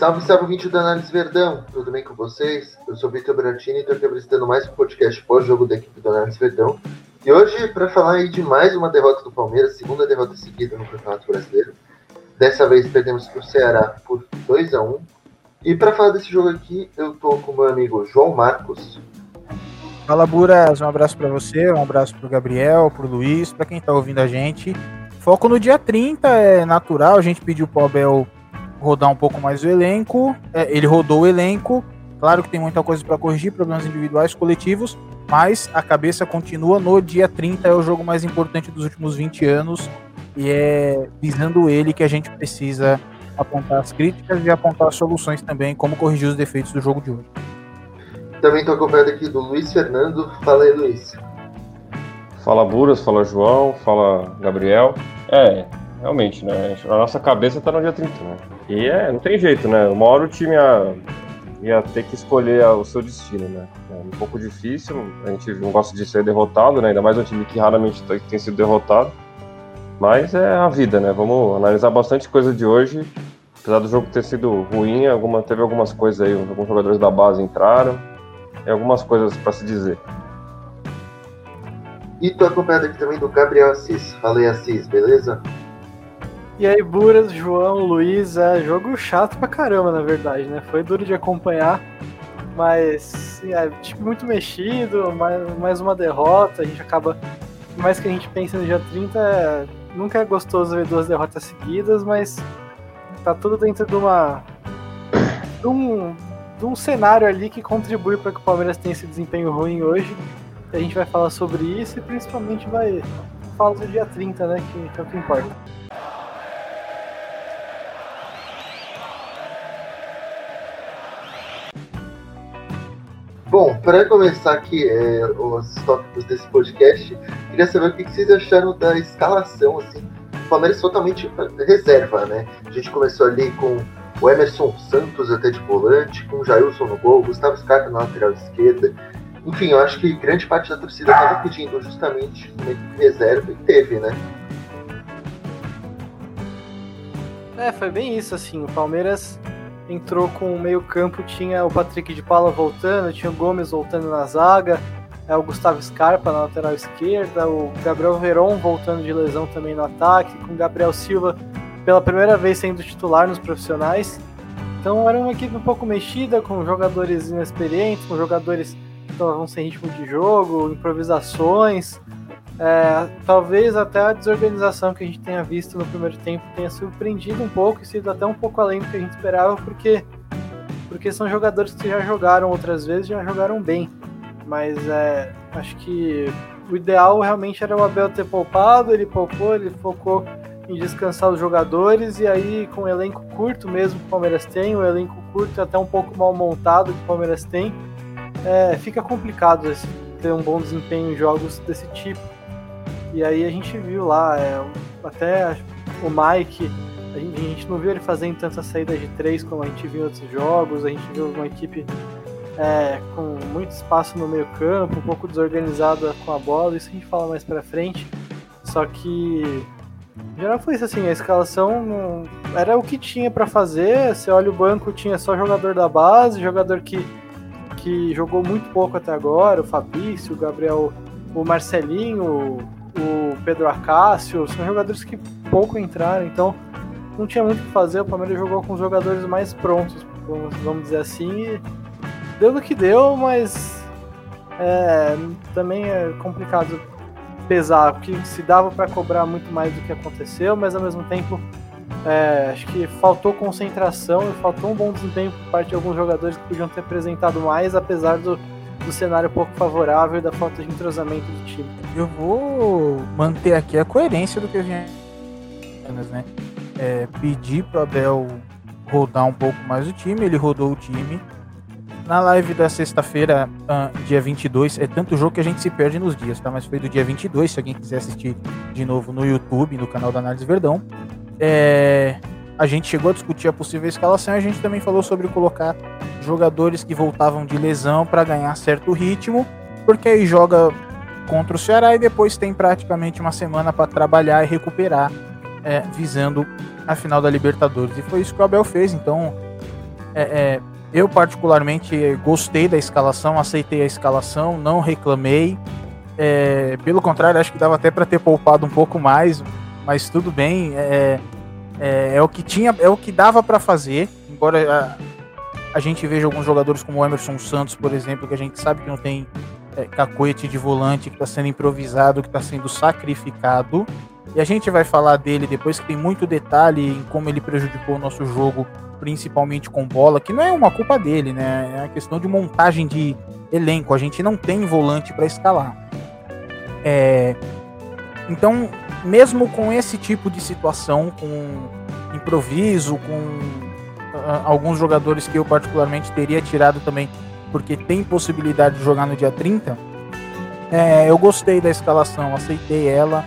Salve, salve, vídeo da Análise Verdão. Tudo bem com vocês? Eu sou Vitor Brantini e estou aqui apresentando mais um podcast pós-jogo da equipe do Análise Verdão. E hoje, para falar aí de mais uma derrota do Palmeiras, segunda derrota seguida no Campeonato Brasileiro. Dessa vez perdemos para o Ceará por 2 a 1 E para falar desse jogo aqui, eu tô com meu amigo João Marcos. Fala, Buras. Um abraço para você, um abraço para o Gabriel, para o Luiz, para quem está ouvindo a gente. Foco no dia 30, é natural, a gente pediu pro Abel rodar um pouco mais o elenco. É, ele rodou o elenco. Claro que tem muita coisa para corrigir, problemas individuais, coletivos, mas a cabeça continua no dia 30, é o jogo mais importante dos últimos 20 anos. E é visando ele que a gente precisa apontar as críticas e apontar as soluções também, como corrigir os defeitos do jogo de hoje. Também estou acompanhado aqui do Luiz Fernando. Fala aí, Luiz. Fala Buras, fala João, fala Gabriel. É, realmente, né? A nossa cabeça tá no dia 30, né? E é, não tem jeito, né? Uma hora o time ia, ia ter que escolher o seu destino, né? É um pouco difícil, a gente não gosta de ser derrotado, né? Ainda mais um time que raramente tem sido derrotado. Mas é a vida, né? Vamos analisar bastante coisa de hoje. Apesar do jogo ter sido ruim, alguma, teve algumas coisas aí, alguns jogadores da base entraram. Tem algumas coisas para se dizer. E tô acompanhado aqui também do Gabriel Assis. Falei Assis, beleza? E aí, Buras, João, Luiz, é jogo chato pra caramba, na verdade, né? Foi duro de acompanhar, mas é tipo muito mexido, mais, mais uma derrota, a gente acaba. Por mais que a gente pense no dia 30, é, nunca é gostoso ver duas derrotas seguidas, mas tá tudo dentro de uma. de um, de um cenário ali que contribui para que o Palmeiras tenha esse desempenho ruim hoje. A gente vai falar sobre isso e principalmente vai falar do dia 30, né? Que, que é o que importa. Bom, para começar aqui é, os tópicos desse podcast, queria saber o que vocês acharam da escalação, assim, o Palmeiras totalmente reserva, né? A gente começou ali com o Emerson Santos até de volante, com o Jailson no gol, Gustavo Scarpa na lateral esquerda, enfim, eu acho que grande parte da torcida estava pedindo justamente uma reserva e teve, né? É, foi bem isso, assim. O Palmeiras entrou com o meio-campo, tinha o Patrick de Paula voltando, tinha o Gomes voltando na zaga, é, o Gustavo Scarpa na lateral esquerda, o Gabriel Veron voltando de lesão também no ataque, com o Gabriel Silva pela primeira vez sendo titular nos profissionais. Então era uma equipe um pouco mexida, com jogadores inexperientes, com jogadores estavam sem ritmo de jogo, improvisações. É, talvez até a desorganização que a gente tenha visto no primeiro tempo tenha surpreendido um pouco e sido até um pouco além do que a gente esperava, porque, porque são jogadores que já jogaram outras vezes já jogaram bem. Mas é, acho que o ideal realmente era o Abel ter poupado, ele poupou, ele focou em descansar os jogadores e aí com o elenco curto mesmo que o Palmeiras tem, o elenco curto até um pouco mal montado que o Palmeiras tem, é, fica complicado esse, ter um bom desempenho em jogos desse tipo. E aí a gente viu lá, é, até o Mike, a gente, a gente, não viu ele fazendo tanta saída de três como a gente viu em outros jogos, a gente viu uma equipe é, com muito espaço no meio campo, um pouco desorganizada com a bola, isso a gente fala mais pra frente. Só que em geral foi isso assim, a escalação não, era o que tinha para fazer. Você olha o banco, tinha só jogador da base, jogador que que jogou muito pouco até agora, o Fabrício, o Gabriel, o Marcelinho, o Pedro Acácio, são jogadores que pouco entraram, então não tinha muito o que fazer, o Palmeiras jogou com os jogadores mais prontos, vamos dizer assim, deu no que deu, mas é, também é complicado pesar, porque se dava para cobrar muito mais do que aconteceu, mas ao mesmo tempo é, acho que faltou concentração e faltou um bom desempenho por parte de alguns jogadores que podiam ter apresentado mais, apesar do, do cenário pouco favorável e da falta de entrosamento do time. Eu vou manter aqui a coerência do que a gente né? É, pedir para Abel rodar um pouco mais o time, ele rodou o time. Na live da sexta-feira, uh, dia 22, é tanto jogo que a gente se perde nos dias, tá? Mas foi do dia 22, se alguém quiser assistir de novo no YouTube, no canal da Análise Verdão é, a gente chegou a discutir a possível escalação a gente também falou sobre colocar jogadores que voltavam de lesão para ganhar certo ritmo, porque aí joga contra o Ceará e depois tem praticamente uma semana para trabalhar e recuperar, é, visando a final da Libertadores. E foi isso que o Abel fez, então é, é, eu particularmente gostei da escalação, aceitei a escalação, não reclamei. É, pelo contrário, acho que dava até para ter poupado um pouco mais, mas tudo bem. É, é, é o que tinha, é o que dava para fazer. Embora a, a, gente veja alguns jogadores como o Emerson Santos, por exemplo, que a gente sabe que não tem é, cacoete de volante, que está sendo improvisado, que está sendo sacrificado. E a gente vai falar dele depois que tem muito detalhe em como ele prejudicou o nosso jogo, principalmente com bola, que não é uma culpa dele, né? É a questão de montagem de elenco. A gente não tem volante para escalar. É... Então, mesmo com esse tipo de situação, com improviso, com uh, alguns jogadores que eu particularmente teria tirado também, porque tem possibilidade de jogar no dia 30, é, eu gostei da escalação, aceitei ela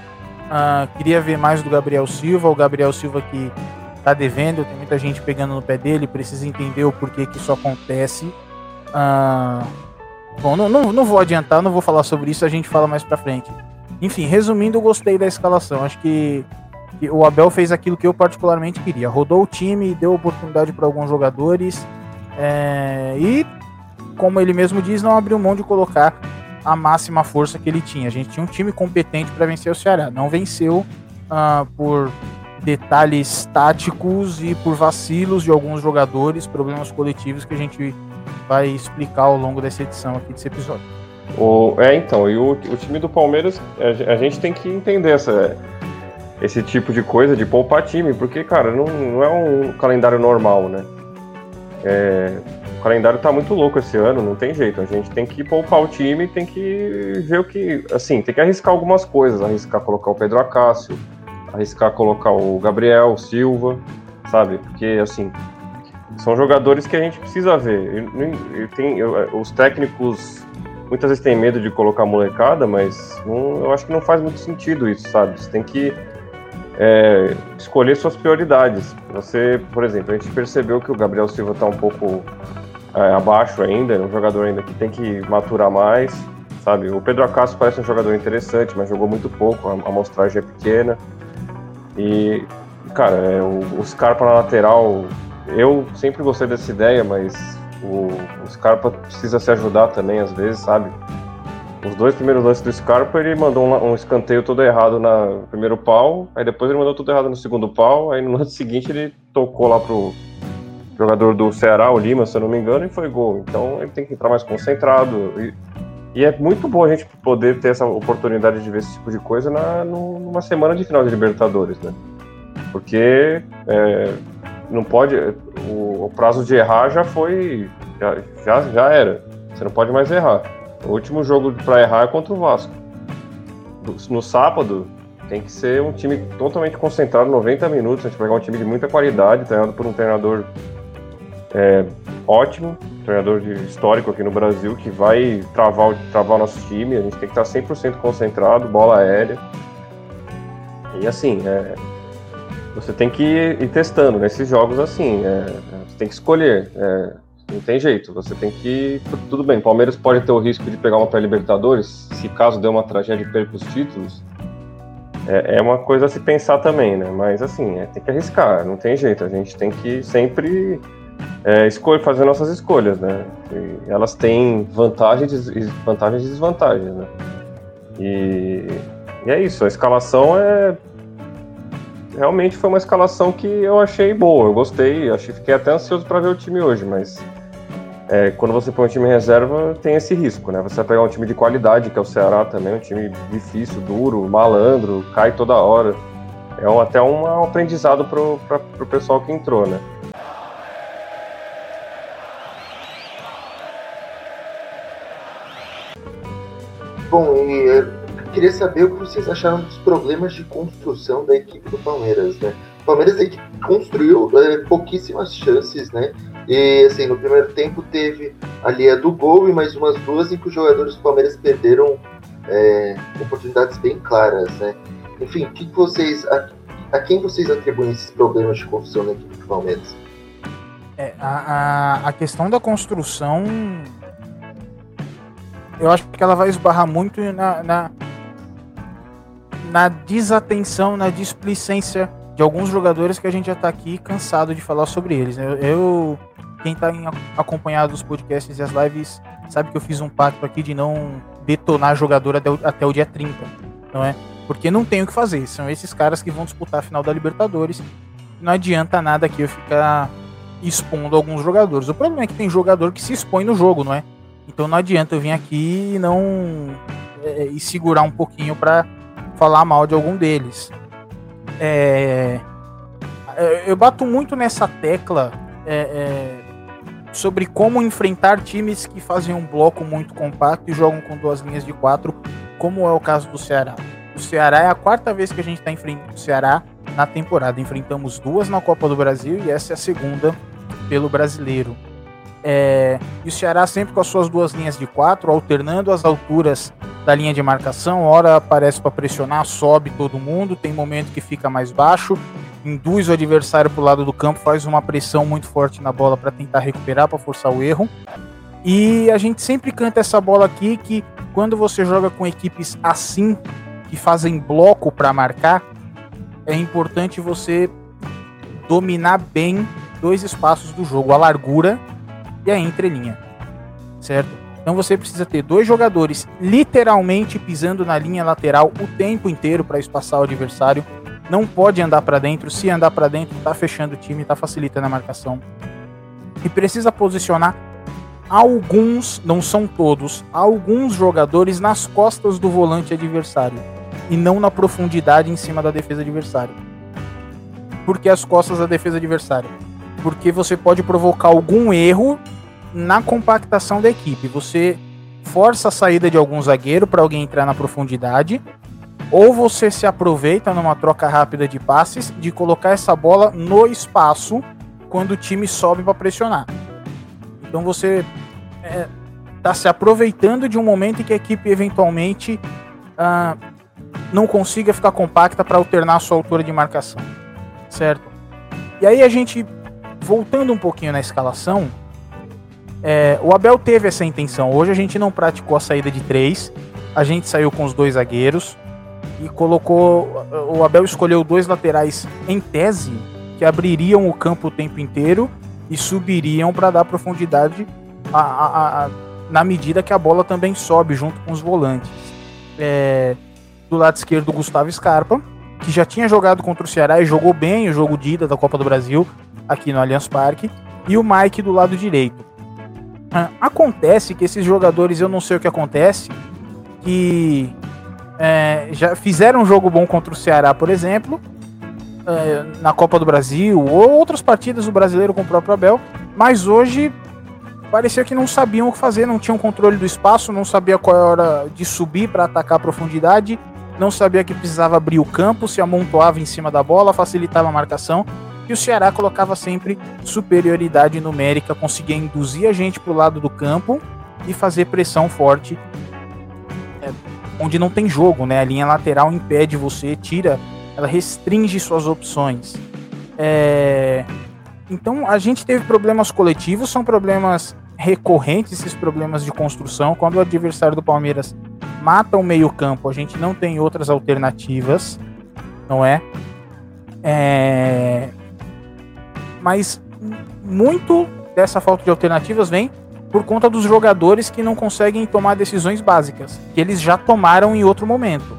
Uh, queria ver mais do Gabriel Silva, o Gabriel Silva que tá devendo, tem muita gente pegando no pé dele, precisa entender o porquê que isso acontece. Uh, bom, não, não, não, vou adiantar, não vou falar sobre isso, a gente fala mais pra frente. Enfim, resumindo, eu gostei da escalação. Acho que, que o Abel fez aquilo que eu particularmente queria. Rodou o time, deu oportunidade para alguns jogadores é, e, como ele mesmo diz, não abriu mão de colocar a máxima força que ele tinha. A gente tinha um time competente para vencer o Ceará. Não venceu uh, por detalhes táticos e por vacilos de alguns jogadores, problemas coletivos que a gente vai explicar ao longo dessa edição aqui desse episódio. O, é, então, e o, o time do Palmeiras, a, a, gente tem que entender essa, esse tipo de coisa de poupar time, porque, cara, não, não é um calendário normal, né? É, o calendário tá muito louco esse ano, não tem jeito. A gente tem que poupar o time, tem que ver o que. Assim, tem que arriscar algumas coisas. Arriscar colocar o Pedro Acácio, arriscar colocar o Gabriel, o Silva, sabe? Porque, assim, são jogadores que a gente precisa ver. tem, os técnicos muitas vezes têm medo de colocar molecada, mas não, eu acho que não faz muito sentido isso, sabe? Você tem que é, escolher suas prioridades. Você, por exemplo, a gente percebeu que o Gabriel Silva está um pouco é, abaixo ainda, é um jogador ainda que tem que maturar mais, sabe? O Pedro Acácio parece um jogador interessante, mas jogou muito pouco, a amostragem é pequena. E, cara, é, o, o Scarpa na lateral, eu sempre gostei dessa ideia, mas o, o Scarpa precisa se ajudar também às vezes, sabe? Os dois primeiros lances do Scarpa, ele mandou um, um, escanteio todo errado no primeiro pau, aí depois ele mandou tudo errado no segundo pau, aí no lance seguinte ele tocou lá pro, jogador do Ceará, o Lima, se eu não me engano, e foi gol. Então ele tem que entrar mais concentrado. E, e é muito bom a gente poder ter essa oportunidade de ver esse tipo de coisa na, numa semana de final de Libertadores, né? Porque é, não pode. O, o, prazo de errar já foi. Já, já, já era. Você não pode mais errar. O último jogo para errar é contra o Vasco. No sábado, tem que ser um time totalmente concentrado 90 minutos. A gente pegar um time de muita qualidade, treinado por um treinador é, ótimo, treinador histórico aqui no Brasil, que vai travar, travar o nosso time. A gente tem que estar 100% concentrado, bola aérea. E assim, é, você tem que ir, testando nesses jogos assim. É, você tem que escolher. É, não tem jeito. Você tem que. Tudo bem, Palmeiras pode ter o risco de pegar uma pré-Libertadores, se caso dê uma tragédia e perca os títulos. É, é, uma coisa a se pensar também, né? Mas assim, é, tem que arriscar, não tem jeito. A gente tem que sempre é, escolher, fazer nossas escolhas, né? E elas têm vantagens, vantagens e desvantagens, né? E, e é isso, a escalação é realmente foi uma escalação que eu achei boa, eu gostei, achei, fiquei até ansioso para ver o time hoje, mas é, quando você põe um time em reserva, tem esse risco, né? Você vai pegar um time de qualidade, que é o Ceará também, um time difícil, duro, malandro, cai toda hora. É um, até um aprendizado pro, pra, pro pessoal que entrou, né? Bom, e queria saber o que vocês acharam dos problemas de construção da equipe do Palmeiras, né? O Palmeiras aí construiu é, pouquíssimas chances, né? E assim, no primeiro tempo teve ali a do gol e mais umas duas em que os jogadores do Palmeiras perderam é, oportunidades bem claras, né? Enfim, que vocês, a, a, quem vocês atribuem esses problemas de construção na equipe do Palmeiras? É, a, a, a questão da construção eu acho que ela vai esbarrar muito na, na, na desatenção, na displicência de alguns jogadores que a gente já está aqui cansado de falar sobre eles. Eu, eu, quem está acompanhado os podcasts e as lives sabe que eu fiz um pacto aqui de não detonar jogador até o, até o dia 30, não é? Porque não tem o que fazer, são esses caras que vão disputar a final da Libertadores. Não adianta nada aqui eu ficar expondo alguns jogadores. O problema é que tem jogador que se expõe no jogo, não é? Então não adianta eu vir aqui e não é, e segurar um pouquinho para falar mal de algum deles. É, eu bato muito nessa tecla é, é, sobre como enfrentar times que fazem um bloco muito compacto e jogam com duas linhas de quatro, como é o caso do Ceará. O Ceará é a quarta vez que a gente está enfrentando o Ceará na temporada. Enfrentamos duas na Copa do Brasil e essa é a segunda pelo brasileiro. É, e o Ceará sempre com as suas duas linhas de quatro, alternando as alturas da linha de marcação. Hora aparece para pressionar, sobe todo mundo. Tem momento que fica mais baixo, induz o adversário para o lado do campo, faz uma pressão muito forte na bola para tentar recuperar, para forçar o erro. E a gente sempre canta essa bola aqui que quando você joga com equipes assim, que fazem bloco para marcar, é importante você dominar bem dois espaços do jogo, a largura e a entrelinha, certo? Então você precisa ter dois jogadores literalmente pisando na linha lateral o tempo inteiro para espaçar o adversário. Não pode andar para dentro. Se andar para dentro, tá fechando o time, tá facilitando a marcação. E precisa posicionar alguns, não são todos, alguns jogadores nas costas do volante adversário e não na profundidade em cima da defesa adversária. Por que as costas da defesa adversária? Porque você pode provocar algum erro na compactação da equipe. Você força a saída de algum zagueiro para alguém entrar na profundidade, ou você se aproveita numa troca rápida de passes de colocar essa bola no espaço quando o time sobe para pressionar. Então você está é, tá se aproveitando de um momento em que a equipe eventualmente ah, não consiga ficar compacta para alternar a sua altura de marcação, certo? E aí a gente voltando um pouquinho na escalação, é, o Abel teve essa intenção. Hoje a gente não praticou a saída de três. A gente saiu com os dois zagueiros e colocou. O Abel escolheu dois laterais em tese que abririam o campo o tempo inteiro e subiriam para dar profundidade a, a, a, na medida que a bola também sobe junto com os volantes. É, do lado esquerdo, Gustavo Scarpa, que já tinha jogado contra o Ceará e jogou bem o jogo de ida da Copa do Brasil aqui no Allianz Parque, e o Mike do lado direito. Ah, acontece que esses jogadores, eu não sei o que acontece, que é, já fizeram um jogo bom contra o Ceará, por exemplo, é, na Copa do Brasil, ou outras partidas do brasileiro com o próprio Abel, mas hoje parecia que não sabiam o que fazer, não tinham controle do espaço, não sabia qual era de subir para atacar a profundidade, não sabia que precisava abrir o campo, se amontoava em cima da bola, facilitava a marcação que o Ceará colocava sempre superioridade numérica, conseguia induzir a gente para o lado do campo e fazer pressão forte, é, onde não tem jogo, né? A linha lateral impede você, tira, ela restringe suas opções. É, então a gente teve problemas coletivos, são problemas recorrentes esses problemas de construção. Quando o adversário do Palmeiras mata o meio-campo, a gente não tem outras alternativas, não é? é mas muito dessa falta de alternativas vem por conta dos jogadores que não conseguem tomar decisões básicas, que eles já tomaram em outro momento.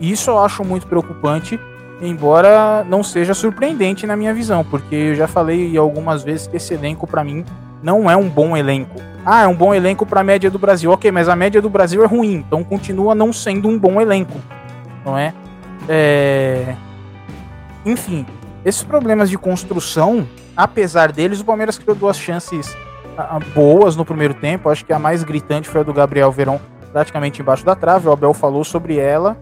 Isso eu acho muito preocupante, embora não seja surpreendente na minha visão, porque eu já falei algumas vezes que esse elenco para mim não é um bom elenco. Ah, é um bom elenco para a média do Brasil. OK, mas a média do Brasil é ruim, então continua não sendo um bom elenco, não é? é... Enfim, esses problemas de construção, apesar deles, o Palmeiras criou duas chances ah, ah, boas no primeiro tempo. Acho que a mais gritante foi a do Gabriel Verão, praticamente embaixo da trave. O Abel falou sobre ela.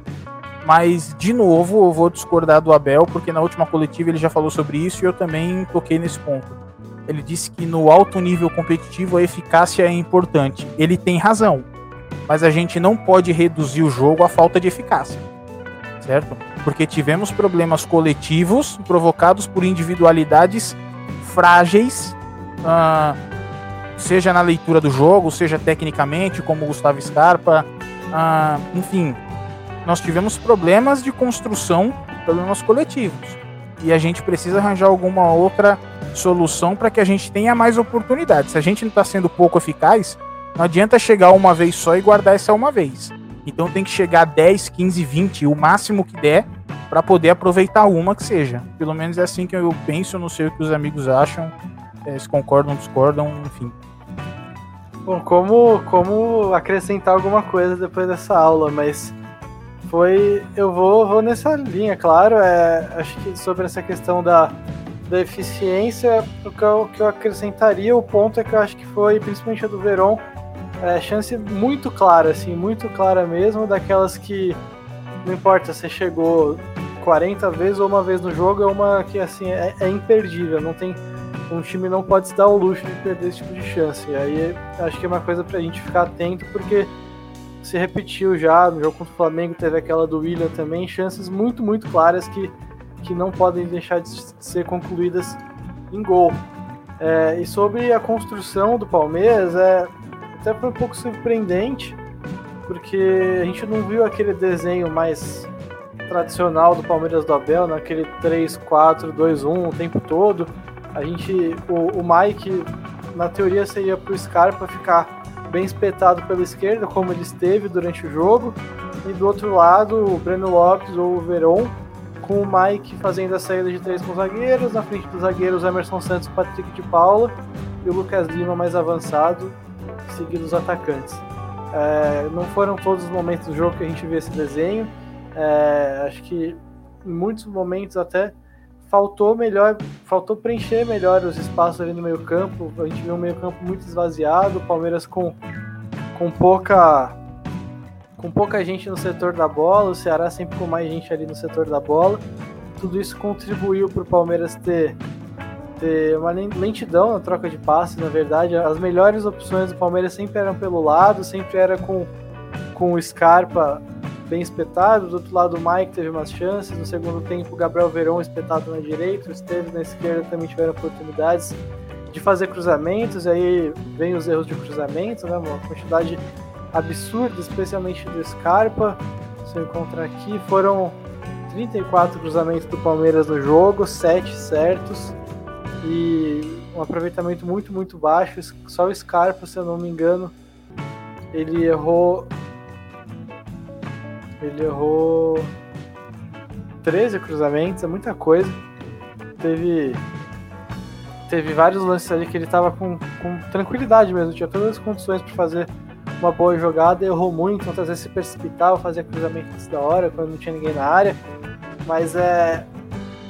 Mas, de novo, eu vou discordar do Abel, porque na última coletiva ele já falou sobre isso e eu também toquei nesse ponto. Ele disse que no alto nível competitivo a eficácia é importante. Ele tem razão, mas a gente não pode reduzir o jogo à falta de eficácia, certo? porque tivemos problemas coletivos provocados por individualidades frágeis, uh, seja na leitura do jogo, seja tecnicamente, como o Gustavo Scarpa, uh, enfim, nós tivemos problemas de construção, problemas coletivos. E a gente precisa arranjar alguma outra solução para que a gente tenha mais oportunidades. Se a gente não está sendo pouco eficaz, não adianta chegar uma vez só e guardar essa uma vez. Então tem que chegar 10, 15, 20, o máximo que der, para poder aproveitar uma que seja. Pelo menos é assim que eu penso, não sei o que os amigos acham, é, se concordam, discordam, enfim. Bom, como, como acrescentar alguma coisa depois dessa aula, mas foi. Eu vou, vou nessa linha, claro. É, acho que sobre essa questão da, da eficiência, o que, eu, que eu acrescentaria, o ponto é que eu acho que foi, principalmente a do Verón, é, chance muito clara, assim, muito clara mesmo, daquelas que não importa se chegou 40 vezes ou uma vez no jogo, é uma que assim é, é imperdível, não tem um time não pode se dar o luxo de perder esse tipo de chance. E aí acho que é uma coisa pra gente ficar atento, porque se repetiu já no jogo contra o Flamengo, teve aquela do William também, chances muito, muito claras que, que não podem deixar de ser concluídas em gol. É, e sobre a construção do Palmeiras, é, até foi um pouco surpreendente, porque a gente não viu aquele desenho mais tradicional do Palmeiras do Abel, naquele 3-4-2-1 o tempo todo. A gente, o, o Mike, na teoria, seria para o Scarpa ficar bem espetado pela esquerda, como ele esteve durante o jogo, e do outro lado, o Breno Lopes ou o Veron, com o Mike fazendo a saída de três com os zagueiros, na frente dos zagueiros, Emerson Santos, Patrick de Paula e o Lucas Lima mais avançado, seguindo os atacantes. É, não foram todos os momentos do jogo que a gente vê esse desenho. É, acho que em muitos momentos até faltou melhor, faltou preencher melhor os espaços ali no meio campo. A gente viu um meio campo muito esvaziado, o Palmeiras com, com pouca com pouca gente no setor da bola, o Ceará sempre com mais gente ali no setor da bola. Tudo isso contribuiu para o Palmeiras ter, ter uma lentidão na troca de passes, na verdade. As melhores opções do Palmeiras sempre eram pelo lado, sempre era com, com o Scarpa bem espetado. Do outro lado, o Mike teve umas chances. No segundo tempo, o Gabriel Verão espetado na direita. O Esteves na esquerda também tiveram oportunidades de fazer cruzamentos. E aí vem os erros de cruzamento, né? Uma quantidade absurda, especialmente do Scarpa. Se eu encontrar aqui, foram 34 cruzamentos do Palmeiras no jogo, 7 certos. E um aproveitamento muito, muito baixo. Só o Scarpa, se eu não me engano, ele errou ele errou 13 cruzamentos, é muita coisa. Teve teve vários lances ali que ele tava com, com tranquilidade mesmo, tinha todas as condições para fazer uma boa jogada, errou muito, muitas vezes se precipitava, fazia cruzamento antes da hora, quando não tinha ninguém na área. Mas é.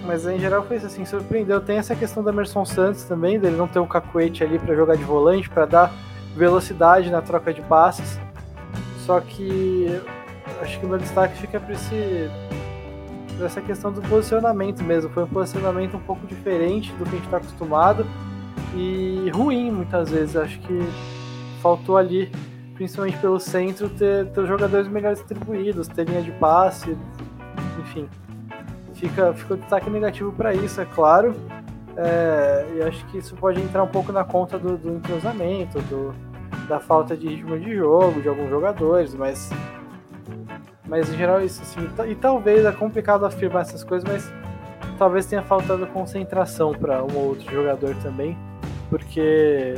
Mas em geral foi assim, surpreendeu. Tem essa questão da Emerson Santos também, dele não ter um cacuete ali para jogar de volante, para dar velocidade na troca de passes. Só que acho que o meu destaque fica para esse pra essa questão do posicionamento mesmo. Foi um posicionamento um pouco diferente do que a gente está acostumado e ruim muitas vezes. Acho que faltou ali, principalmente pelo centro, ter, ter jogadores melhor distribuídos, ter linha de passe, enfim. Fica, fica destaque negativo para isso, é claro. É, e acho que isso pode entrar um pouco na conta do, do entrosamento, do, da falta de ritmo de jogo de alguns jogadores, mas mas em geral isso assim. E talvez é complicado afirmar essas coisas, mas talvez tenha faltado concentração para um ou outro jogador também, porque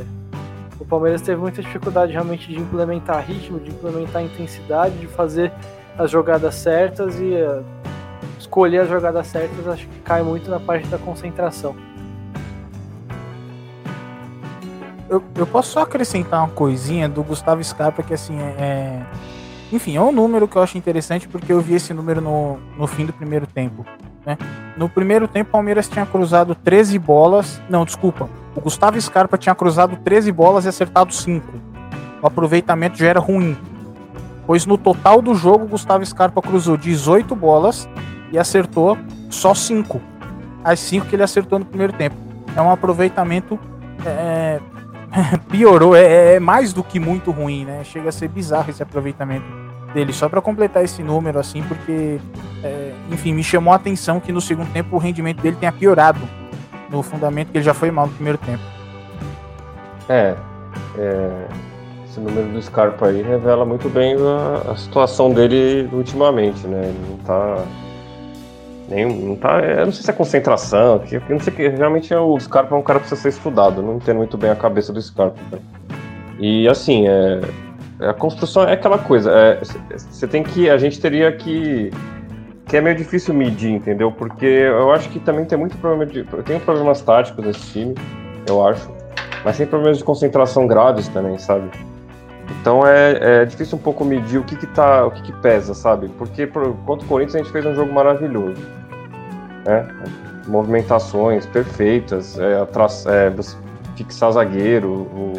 o Palmeiras teve muita dificuldade realmente de implementar ritmo, de implementar intensidade, de fazer as jogadas certas e uh, escolher as jogadas certas, acho que cai muito na parte da concentração. Eu, eu posso só acrescentar uma coisinha do Gustavo Scarpa que assim é, enfim, é um número que eu acho interessante porque eu vi esse número no, no fim do primeiro tempo. Né? No primeiro tempo, o Palmeiras tinha cruzado 13 bolas. Não, desculpa. O Gustavo Scarpa tinha cruzado 13 bolas e acertado 5. O aproveitamento já era ruim. Pois no total do jogo, o Gustavo Scarpa cruzou 18 bolas e acertou só 5. As 5 que ele acertou no primeiro tempo. É um aproveitamento. É, piorou, é, é, mais do que muito ruim, né? Chega a ser bizarro esse aproveitamento dele. Só para completar esse número, assim, porque, é, enfim, me chamou a atenção que no segundo tempo o rendimento dele tenha piorado no fundamento, que ele já foi mal no primeiro tempo. É, é esse número do Scarpa aí revela muito bem a, a situação dele ultimamente, né? Ele não tá Nem, não tá, eu não sei se é concentração, que, não sei que realmente é, o Scarpa é um cara que precisa ser estudado, não entendo muito bem a cabeça do Scarpa. Né? E assim, é, a construção é aquela coisa, você é, tem que, a gente teria que, que é meio difícil medir, entendeu? Porque eu acho que também tem muito problema de, tem problemas táticos nesse time, eu acho, mas tem problemas de concentração graves também, sabe? Então é, é difícil um pouco medir o que, que tá, o que, que pesa, sabe? Porque por, contra o Corinthians a gente fez um jogo maravilhoso, né? Movimentações perfeitas, é, atras, é, fixar zagueiro, o,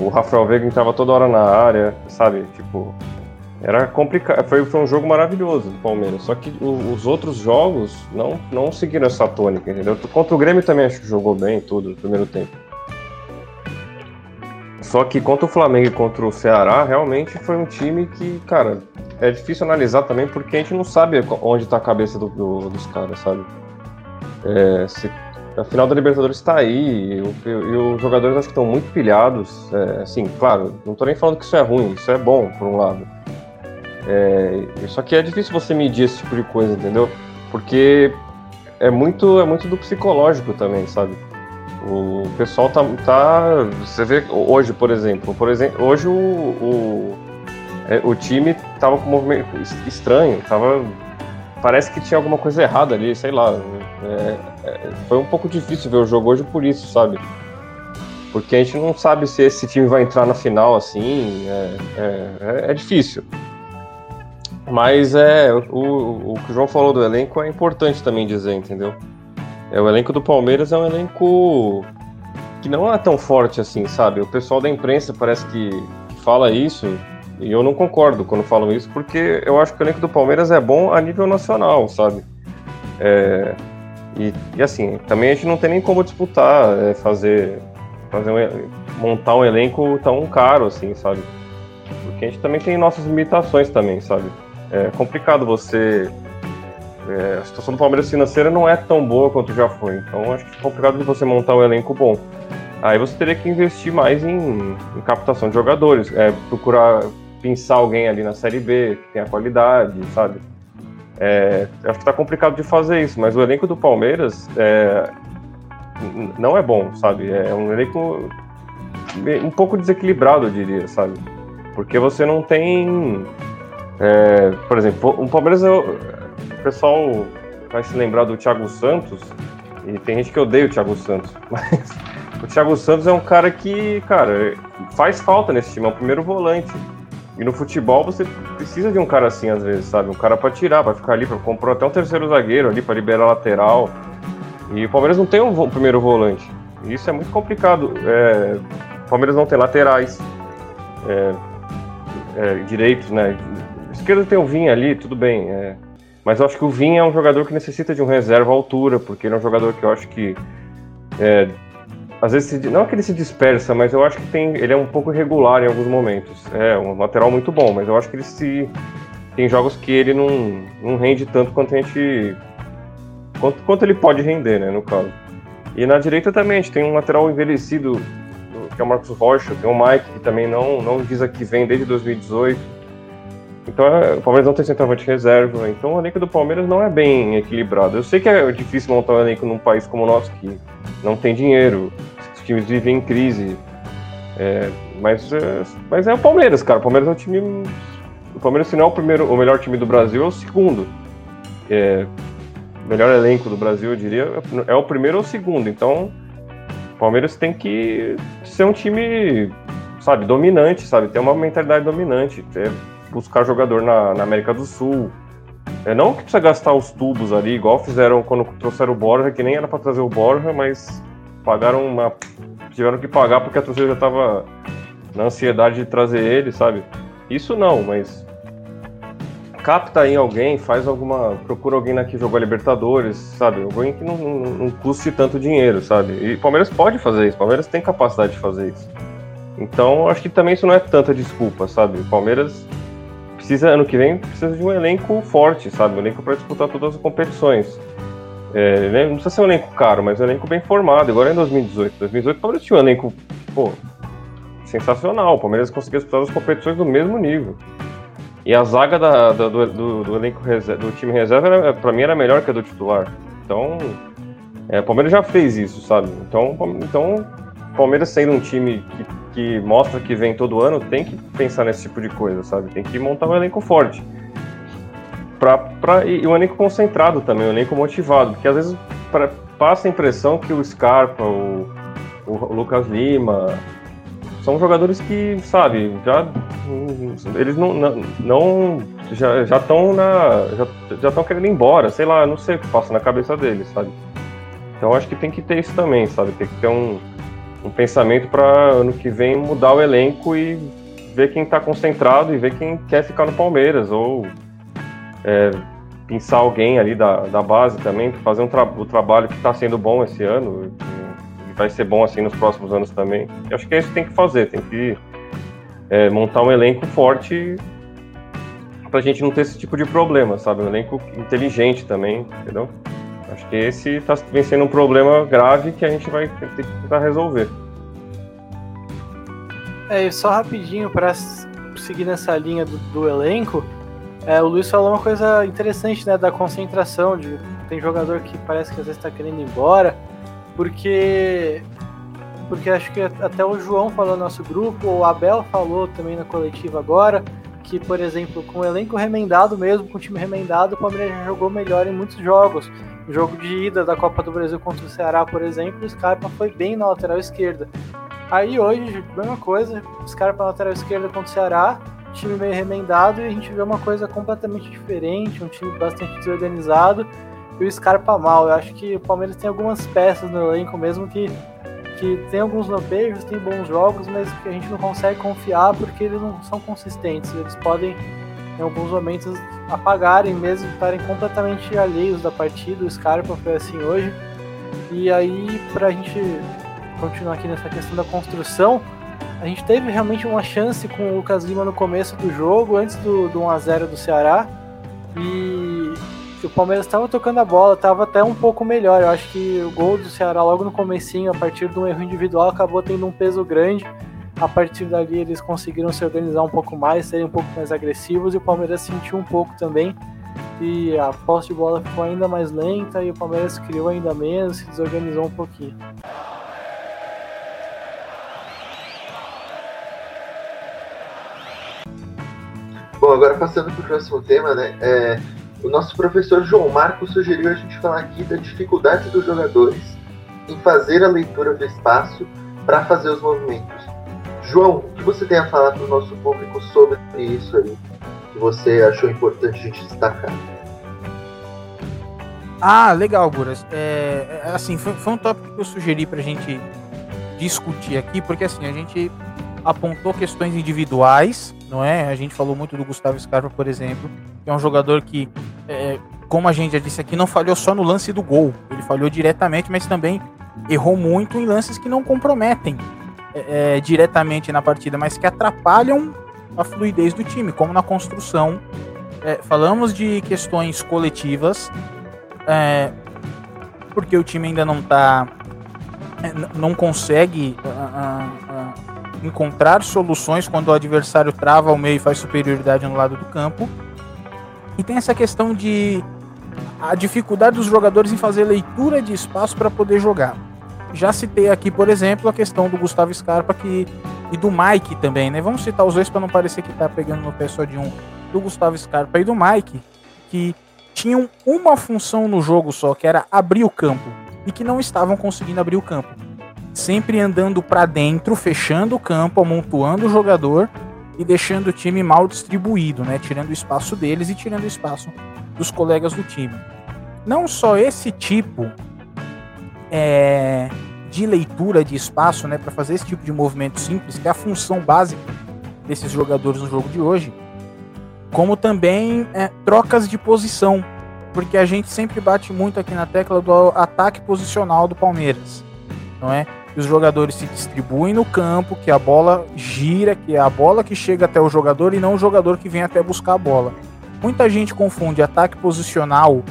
o Rafael Veiga entrava toda hora na área, sabe? Tipo, era complicado. Foi, foi um jogo maravilhoso do Palmeiras. Só que o, os outros jogos não, não seguiram essa tônica, entendeu? Contra o Grêmio também acho que jogou bem tudo no primeiro tempo. Só que contra o Flamengo e contra o Ceará, realmente foi um time que, cara, é difícil analisar também porque a gente não sabe onde está a cabeça do, do, dos caras, sabe? É, se, a final da Libertadores está aí e, os jogadores acho que estão muito pilhados. É, assim, claro, não estou nem falando que isso é ruim, isso é bom, por um lado. É, só que é difícil você medir esse tipo de coisa, entendeu? Porque é muito, é muito do psicológico também, sabe? O pessoal tá, tá. Você vê hoje, por exemplo. Por exemplo, hoje o, o, é, o time tava com um movimento estranho, tava. Parece que tinha alguma coisa errada ali, sei lá. É, é, foi um pouco difícil ver o jogo hoje por isso, sabe? Porque a gente não sabe se esse time vai entrar na final assim. É, é, é difícil. Mas é o, o que o João falou do elenco é importante também dizer, entendeu? É, o elenco do Palmeiras é um elenco que não é tão forte assim, sabe? O pessoal da imprensa parece que, fala isso, e eu não concordo quando falam isso, porque eu acho que o elenco do Palmeiras é bom a nível nacional, sabe? É, e, e, assim, também a gente não tem nem como disputar, é, fazer, fazer um, montar um elenco tão caro assim, sabe? Porque a gente também tem nossas limitações também, sabe? É complicado você é, a situação do Palmeiras financeira não é tão boa quanto já foi. Então acho que é complicado de você montar um elenco bom. Aí você teria que investir mais em, em captação de jogadores, é, procurar pensar alguém ali na Série B que tenha qualidade, sabe? É, acho que tá complicado de fazer isso, mas o elenco do Palmeiras é, não é bom, sabe? É um elenco um pouco desequilibrado, eu diria, sabe? Porque você não tem. É, por exemplo, o Palmeiras é, pessoal vai se lembrar do Thiago Santos, e tem gente que odeia o Thiago Santos, mas o Thiago Santos é um cara que, cara, faz falta nesse time, é o primeiro volante. E no futebol você precisa de um cara assim às vezes, sabe? Um cara para tirar, para ficar ali, para comprar até um terceiro zagueiro ali para liberar a lateral. E o Palmeiras não tem um primeiro volante. E isso é muito complicado. É, o Palmeiras não tem laterais é, é, direitos, né? Esquerda tem o Vinha ali, tudo bem. É, mas eu acho que o Vinha é um jogador que necessita de um reserva à altura, porque ele é um jogador que eu acho que. É, às vezes, não que ele se dispersa, mas eu acho que tem, ele é um pouco irregular em alguns momentos. É um lateral muito bom, mas eu acho que ele se. Tem jogos que ele não, não rende tanto quanto a gente. Quanto, quanto ele pode render, né, no caso. E na direita também, a gente tem um lateral envelhecido, que é o Marcos Rocha, tem o Mike, que também não, não diz que vem desde 2018. Então é, o Palmeiras não tem centroavante reserva, então o elenco do Palmeiras não é bem equilibrado. Eu sei que é difícil montar um elenco num país como o nosso, que não tem dinheiro, os times vivem em crise. É, mas, é, mas é o Palmeiras, cara. O Palmeiras é o time. O Palmeiras, se não é o, primeiro, o melhor time do Brasil, é o segundo. É, melhor elenco do Brasil, eu diria, é o primeiro ou o segundo. Então, o Palmeiras tem que ser um time, sabe, dominante, sabe? Ter uma mentalidade dominante. Ter, buscar jogador na, na América do Sul. É não que precisa gastar os tubos ali, igual fizeram quando trouxeram o Borja, que nem era para trazer o Borja, mas pagaram uma. tiveram que pagar porque a torcida já estava na ansiedade de trazer ele, sabe? Isso não, mas capta aí alguém, faz alguma. procura alguém que jogou a Libertadores, sabe? Alguém que não, não, não custe tanto dinheiro, sabe? E o Palmeiras pode fazer isso, o Palmeiras tem capacidade de fazer isso. Então, acho que também isso não é tanta desculpa, sabe? Palmeiras precisa, ano que vem, precisa de um elenco forte, sabe? Um elenco para disputar todas as competições. É, né? não precisa ser um elenco caro, mas um elenco bem formado. Agora em 2018. 2018 o Palmeiras tinha um elenco, pô, sensacional. O Palmeiras conseguia disputar as competições do mesmo nível. E a zaga da, da, do, do, do, elenco do time reserva, para mim, era melhor que a do titular. Então, é, o Palmeiras já fez isso, sabe? Então, então Palmeiras sendo um time que, que mostra que vem todo ano, tem que pensar nesse tipo de coisa, sabe? Tem que montar um elenco forte. Pra, pra, e um elenco concentrado também, um elenco motivado, porque às vezes pra, passa a impressão que o Scarpa, o, o Lucas Lima, são jogadores que, sabe, já eles não, não, não já estão na já estão querendo ir embora, sei lá, não sei o que passa na cabeça deles, sabe? Então acho que tem que ter isso também, sabe? Tem que ter um, um pensamento para ano que vem mudar o elenco e ver quem está concentrado e ver quem quer ficar no Palmeiras ou é, pensar alguém ali da, da base também, fazer um tra o trabalho que está sendo bom esse ano vai ser bom assim nos próximos anos também. Eu acho que é isso que tem que fazer, tem que é, montar um elenco forte pra gente não ter esse tipo de problema, sabe? Um elenco inteligente também, entendeu? Acho que esse tá sendo um problema grave que a gente vai ter que tentar resolver. É, só rapidinho para seguir nessa linha do, do elenco, é, o Luiz falou uma coisa interessante, né, da concentração, de tem jogador que parece que às vezes está querendo ir embora, porque porque acho que até o João falou no nosso grupo, o Abel falou também na coletiva agora, que, por exemplo, com o elenco remendado mesmo, com o time remendado, o Palmeiras já jogou melhor em muitos jogos. O jogo de ida da Copa do Brasil contra o Ceará, por exemplo, o Scarpa foi bem na lateral esquerda. Aí hoje, mesma coisa, Scarpa na lateral esquerda contra o Ceará, time meio remendado, e a gente vê uma coisa completamente diferente, um time bastante desorganizado e o Scarpa mal. Eu acho que o Palmeiras tem algumas peças no elenco mesmo que, que tem alguns lampejos, tem bons jogos, mas que a gente não consegue confiar porque eles não são consistentes. Eles podem, em alguns momentos, apagarem mesmo, estarem completamente alheios da partida. O Scarpa foi assim hoje. E aí, para a gente continuar aqui nessa questão da construção, a gente teve realmente uma chance com o Lucas Lima no começo do jogo, antes do, do 1x0 do Ceará. E o Palmeiras estava tocando a bola, estava até um pouco melhor. Eu acho que o gol do Ceará logo no comecinho, a partir de um erro individual, acabou tendo um peso grande. A partir dali eles conseguiram se organizar um pouco mais, serem um pouco mais agressivos e o Palmeiras sentiu um pouco também. E a posse de bola ficou ainda mais lenta e o Palmeiras criou ainda menos, se desorganizou um pouquinho. Bom, agora passando para o próximo tema, né? É, o nosso professor João Marcos sugeriu a gente falar aqui da dificuldade dos jogadores em fazer a leitura do espaço para fazer os movimentos. João, o que você tem a falar para o nosso público sobre isso aí, que você achou importante a gente destacar? Ah, legal, Buras. É, é, assim, foi, foi um tópico que eu sugeri para a gente discutir aqui, porque assim, a gente apontou questões individuais, não é? A gente falou muito do Gustavo Scarpa, por exemplo, que é um jogador que é, como a gente já disse aqui, não falhou só no lance do gol. Ele falhou diretamente, mas também errou muito em lances que não comprometem é, é, diretamente na partida, mas que atrapalham a fluidez do time, como na construção. É, falamos de questões coletivas, é, porque o time ainda não está, é, não consegue encontrar soluções quando o adversário trava o meio e faz superioridade no lado do campo. E tem essa questão de a dificuldade dos jogadores em fazer leitura de espaço para poder jogar. Já citei aqui, por exemplo, a questão do Gustavo Scarpa que, e do Mike também, né? Vamos citar os dois para não parecer que está pegando no pé só de um. Do Gustavo Scarpa e do Mike, que tinham uma função no jogo só, que era abrir o campo, e que não estavam conseguindo abrir o campo. Sempre andando para dentro, fechando o campo, amontoando o jogador e deixando o time mal distribuído, né? Tirando o espaço deles e tirando o espaço dos colegas do time. Não só esse tipo é, de leitura de espaço, né, para fazer esse tipo de movimento simples, que é a função básica desses jogadores no jogo de hoje, como também é, trocas de posição, porque a gente sempre bate muito aqui na tecla do ataque posicional do Palmeiras, não é? Que os jogadores se distribuem no campo, que a bola gira, que é a bola que chega até o jogador e não o jogador que vem até buscar a bola. Muita gente confunde ataque posicional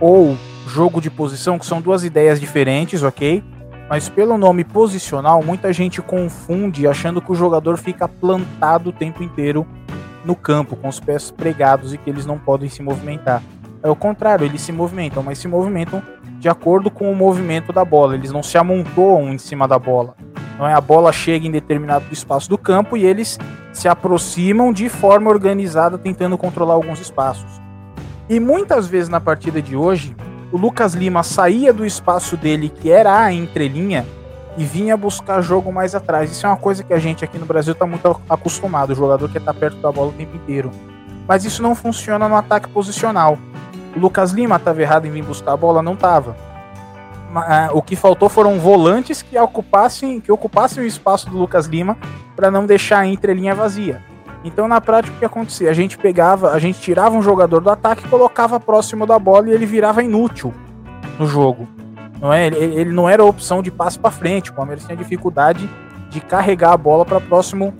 ou jogo de posição, que são duas ideias diferentes, ok? Mas pelo nome posicional, muita gente confunde achando que o jogador fica plantado o tempo inteiro no campo, com os pés pregados e que eles não podem se movimentar. É o contrário, eles se movimentam, mas se movimentam de acordo com o movimento da bola. Eles não se amontoam em cima da bola. Não é a bola chega em determinado espaço do campo e eles se aproximam de forma organizada, tentando controlar alguns espaços. E muitas vezes na partida de hoje, o Lucas Lima saía do espaço dele, que era a entrelinha, e vinha buscar jogo mais atrás. Isso é uma coisa que a gente aqui no Brasil está muito acostumado, o jogador que está perto da bola o tempo inteiro. Mas isso não funciona no ataque posicional. O Lucas Lima estava errado em vir buscar a bola? Não estava. É, o que faltou foram volantes que ocupassem, que ocupassem o espaço do Lucas Lima para não deixar a entrelinha vazia. Então, na prática, o que acontecia? A gente pegava, a gente tirava um jogador do ataque, colocava próximo da bola e ele virava inútil no jogo. Não é? Ele, ele não era opção de passe para frente. O Palmeiras tinha dificuldade de carregar a bola para próximo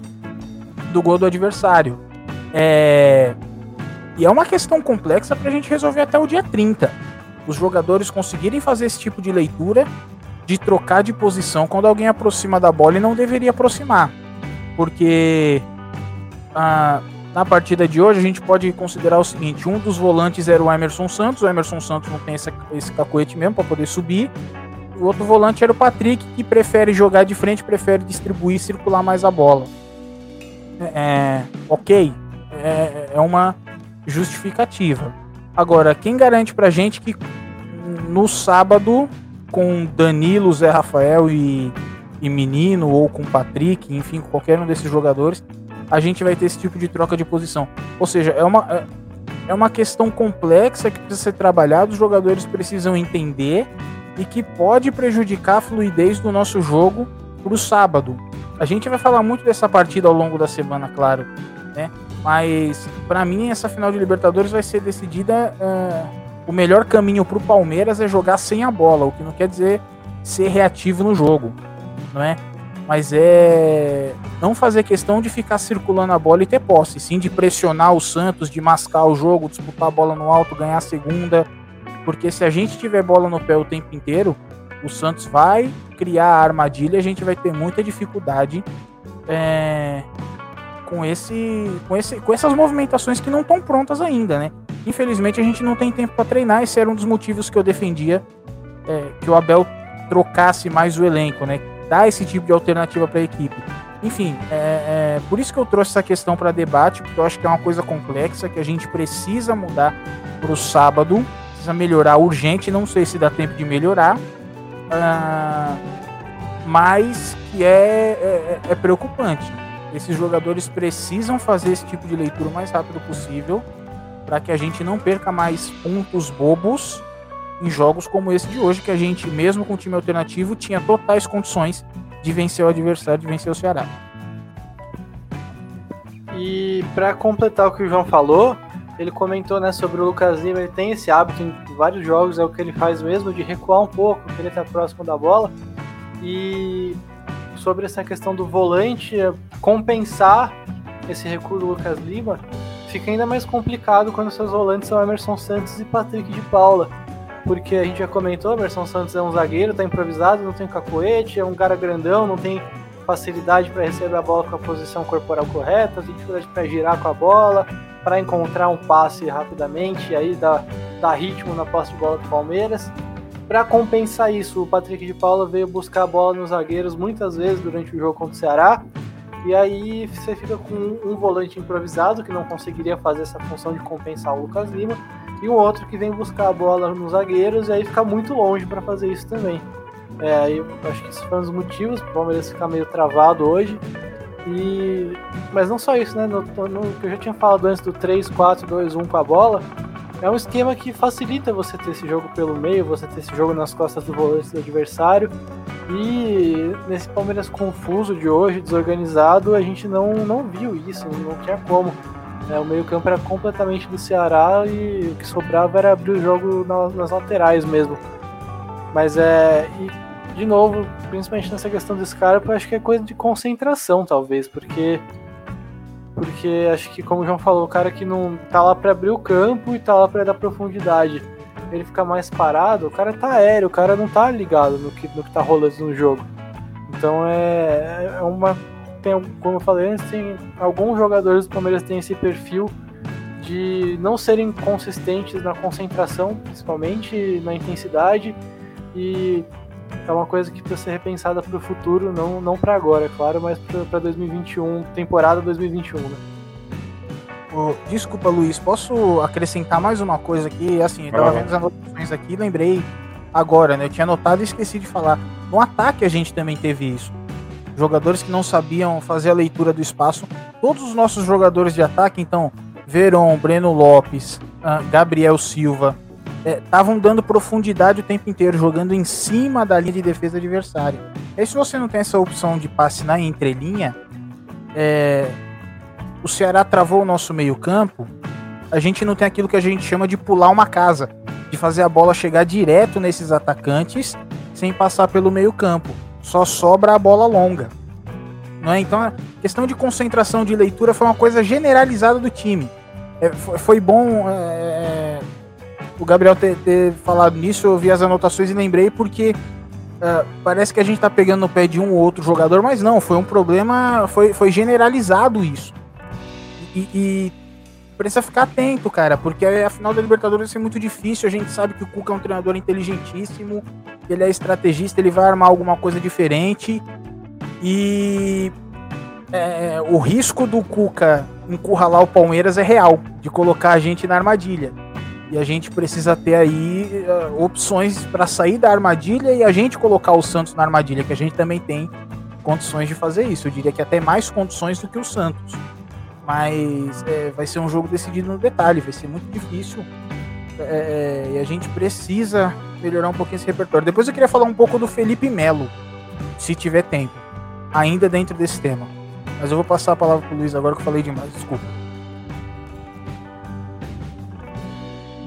do gol do adversário. É... E é uma questão complexa para a gente resolver até o dia 30. Os jogadores conseguirem fazer esse tipo de leitura, de trocar de posição quando alguém aproxima da bola e não deveria aproximar. Porque ah, na partida de hoje a gente pode considerar o seguinte: um dos volantes era o Emerson Santos, o Emerson Santos não tem esse, cacoete mesmo para poder subir. O outro volante era o Patrick, que prefere jogar de frente, prefere distribuir circular mais a bola. É, é ok, é, é uma justificativa. Agora, quem garante pra gente que no sábado, com Danilo, Zé Rafael e, e Menino, ou com Patrick, enfim, qualquer um desses jogadores, a gente vai ter esse tipo de troca de posição. Ou seja, é uma, é, é uma questão complexa que precisa ser trabalhada, os jogadores precisam entender e que pode prejudicar a fluidez do nosso jogo para o sábado. A gente vai falar muito dessa partida ao longo da semana, claro, né? Mas para mim essa final de Libertadores vai ser decidida. Uh, o melhor caminho para o Palmeiras é jogar sem a bola, o que não quer dizer ser reativo no jogo, não é? mas é não fazer questão de ficar circulando a bola e ter posse, sim de pressionar o Santos, de mascar o jogo, disputar a bola no alto, ganhar a segunda, porque se a gente tiver bola no pé o tempo inteiro, o Santos vai criar a armadilha a gente vai ter muita dificuldade é, com, esse, com, esse, com essas movimentações que não estão prontas ainda, né? Infelizmente a gente não tem tempo para treinar, esse era um dos motivos que eu defendia é, que o Abel trocasse mais o elenco, né? dar esse tipo de alternativa para a equipe. Enfim, é, é, por isso que eu trouxe essa questão para debate, porque eu acho que é uma coisa complexa que a gente precisa mudar para o sábado, precisa melhorar urgente, não sei se dá tempo de melhorar, uh, mas que é, é, é preocupante. Esses jogadores precisam fazer esse tipo de leitura o mais rápido possível para que a gente não perca mais pontos bobos em jogos como esse de hoje, que a gente, mesmo com o time alternativo, tinha totais condições de vencer o adversário, de vencer o Ceará. E para completar o que o João falou, ele comentou né, sobre o Lucas Lima, ele tem esse hábito em vários jogos, é o que ele faz mesmo, de recuar um pouco, querer estar próximo da bola. E sobre essa questão do volante, é compensar esse recuo do Lucas Lima, fica ainda mais complicado quando seus volantes são Emerson Santos e Patrick de Paula porque a gente já comentou, Emerson Santos é um zagueiro, tá improvisado, não tem cacoete, é um cara grandão, não tem facilidade para receber a bola com a posição corporal correta, tem dificuldade para girar com a bola, para encontrar um passe rapidamente e aí dar, dar ritmo na posse de bola do Palmeiras. Para compensar isso, o Patrick de Paula veio buscar a bola nos zagueiros muitas vezes durante o jogo contra o Ceará. E aí você fica com um volante improvisado que não conseguiria fazer essa função de compensar o Lucas Lima e um outro que vem buscar a bola nos zagueiros e aí fica muito longe para fazer isso também. É, aí acho que isso foi um dos motivos para o Palmeiras ficar meio travado hoje. E, mas não só isso, né? No, no, eu já tinha falado antes do 3-4-2-1 com a bola. É um esquema que facilita você ter esse jogo pelo meio, você ter esse jogo nas costas do volante do adversário. E nesse Palmeiras confuso de hoje, desorganizado, a gente não, não viu isso, não tinha como. É, o meio-campo era completamente do Ceará e o que sobrava era abrir o jogo nas, nas laterais mesmo. Mas é. E, de novo, principalmente nessa questão do Scarpa, acho que é coisa de concentração, talvez, porque. Porque acho que, como o João falou, o cara que não tá lá para abrir o campo e tá lá para dar profundidade, ele fica mais parado, o cara tá aéreo, o cara não tá ligado no que, no que tá rolando no jogo. Então é, é uma tem, como eu falei antes, tem alguns jogadores do Palmeiras têm esse perfil de não serem consistentes na concentração, principalmente na intensidade, e é uma coisa que precisa ser repensada para o futuro, não, não para agora, é claro, mas para 2021, temporada 2021, né? Oh, desculpa, Luiz, posso acrescentar mais uma coisa aqui? Assim, eu tava vendo as anotações aqui, lembrei agora, né? Eu tinha anotado e esqueci de falar. No ataque a gente também teve isso. Jogadores que não sabiam fazer a leitura do espaço. Todos os nossos jogadores de ataque, então, Veron, Breno Lopes, ah, Gabriel Silva, estavam é, dando profundidade o tempo inteiro, jogando em cima da linha de defesa adversária. E aí, se você não tem essa opção de passe na entrelinha, é, o Ceará travou o nosso meio-campo. A gente não tem aquilo que a gente chama de pular uma casa, de fazer a bola chegar direto nesses atacantes sem passar pelo meio-campo. Só sobra a bola longa. Não é? Então, a questão de concentração de leitura foi uma coisa generalizada do time. É, foi, foi, bom é, o Gabriel ter, ter, falado nisso, eu vi as anotações e lembrei porque uh, parece que a gente tá pegando no pé de um ou outro jogador, mas não, foi um problema, foi, foi generalizado isso. E, e precisa ficar atento, cara, porque a final da Libertadores vai ser muito difícil. A gente sabe que o Cuca é um treinador inteligentíssimo, ele é estrategista, ele vai armar alguma coisa diferente. E é, o risco do Cuca encurralar o Palmeiras é real, de colocar a gente na armadilha. E a gente precisa ter aí uh, opções para sair da armadilha e a gente colocar o Santos na armadilha, que a gente também tem condições de fazer isso. Eu diria que até mais condições do que o Santos. Mas é, vai ser um jogo decidido no detalhe, vai ser muito difícil. É, e a gente precisa melhorar um pouquinho esse repertório. Depois eu queria falar um pouco do Felipe Melo, se tiver tempo, ainda dentro desse tema. Mas eu vou passar a palavra pro Luiz agora que eu falei demais, desculpa.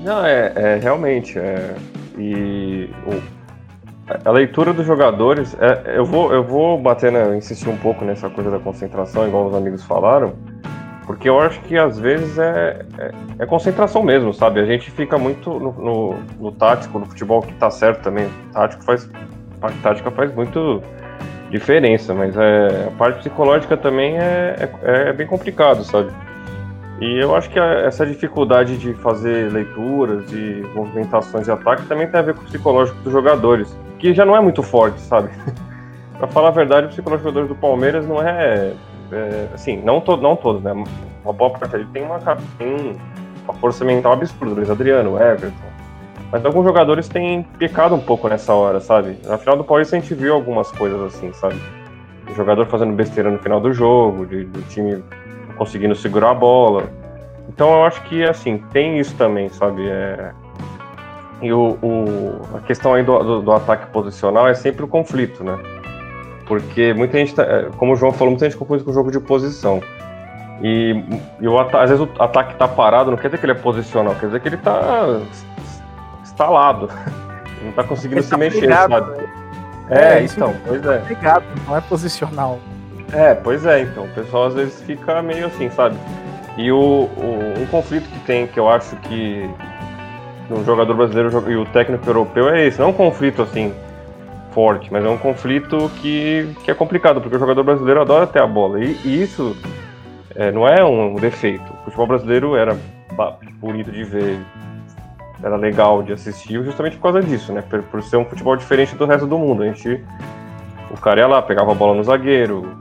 Não, é, é realmente. É, e o, a leitura dos jogadores, é, eu, vou, eu vou bater, né, insistir um pouco nessa coisa da concentração, igual os amigos falaram, porque eu acho que às vezes é, é, é concentração mesmo, sabe? A gente fica muito no, no, no, tático, no futebol que tá certo também. Tático faz, a tática faz muito diferença, mas é, a parte psicológica também é, é, é bem complicado, sabe? E eu acho que essa dificuldade de fazer leituras e movimentações de ataque também tem a ver com o psicológico dos jogadores, que já não é muito forte, sabe? pra falar a verdade, o psicológico dos jogadores do Palmeiras não é. é assim, não, to, não todos, né? Uma boa parte ali tem uma, tem uma força mental absurda, Luiz Adriano, Everton. Mas alguns jogadores têm pecado um pouco nessa hora, sabe? Na final do Paulista a gente viu algumas coisas assim, sabe? O jogador fazendo besteira no final do jogo, de, do time conseguindo segurar a bola. Então eu acho que assim, tem isso também, sabe? É... E o, o, a questão aí do, do, do, ataque posicional é sempre o conflito, né? Porque muita gente, tá, é, como o João falou, muita gente confunde com o jogo de posição. E, e o, às vezes o ataque tá parado, não quer dizer que ele é posicional, quer dizer que ele tá instalado. Ele não tá conseguindo ele se tá mexer, sabe? Né? É, é, então, pois é. Ligado, não é posicional. É, pois é, então. O pessoal às vezes fica meio assim, sabe? E o, o, um conflito que tem, que eu acho que no jogador brasileiro e o técnico europeu é esse. Não é um conflito assim forte, mas é um conflito que, que é complicado, porque o jogador brasileiro adora ter a bola. E, e isso é, não é um defeito. O futebol brasileiro era bonito de ver, era legal de assistir justamente por causa disso, né? Por, por ser um futebol diferente do resto do mundo. A gente. O cara ia lá, pegava a bola no zagueiro,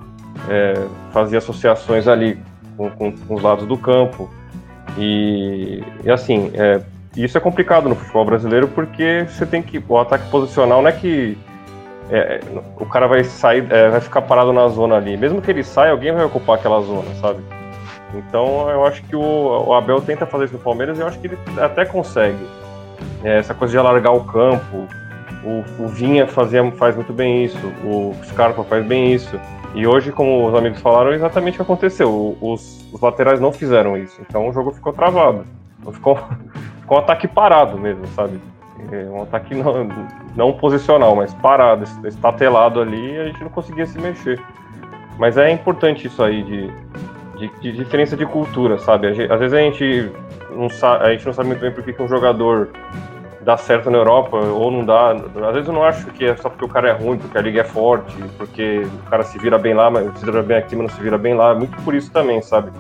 é, fazia associações ali com, com, com, os lados do campo. E, e assim, é, isso é complicado no futebol brasileiro porque você tem que. O ataque posicional não é que é, o cara vai sair, é, vai ficar parado na zona ali. Mesmo que ele saia, alguém vai ocupar aquela zona, sabe? Então eu acho que o, o Abel tenta fazer isso no Palmeiras e eu acho que ele até consegue. É, essa coisa de alargar o campo, o, o Vinha fazia, faz muito bem isso, o Scarpa faz bem isso. E hoje, como os amigos falaram, é exatamente o que aconteceu. Os, os laterais não fizeram isso. Então o jogo ficou travado. Ficou, ficou um ataque parado mesmo, sabe? É um ataque não, não posicional, mas parado, estatelado ali a gente não conseguia se mexer. Mas é importante isso aí de, de, de diferença de cultura, sabe? Às vezes a gente não a gente não sabe muito bem por que um jogador dá certo na Europa ou não dá. Às vezes eu não acho que é só porque o cara é ruim, porque a liga é forte, porque o cara se vira bem lá, mas se vira bem aqui, mas não se vira bem lá. Muito por isso também, sabe?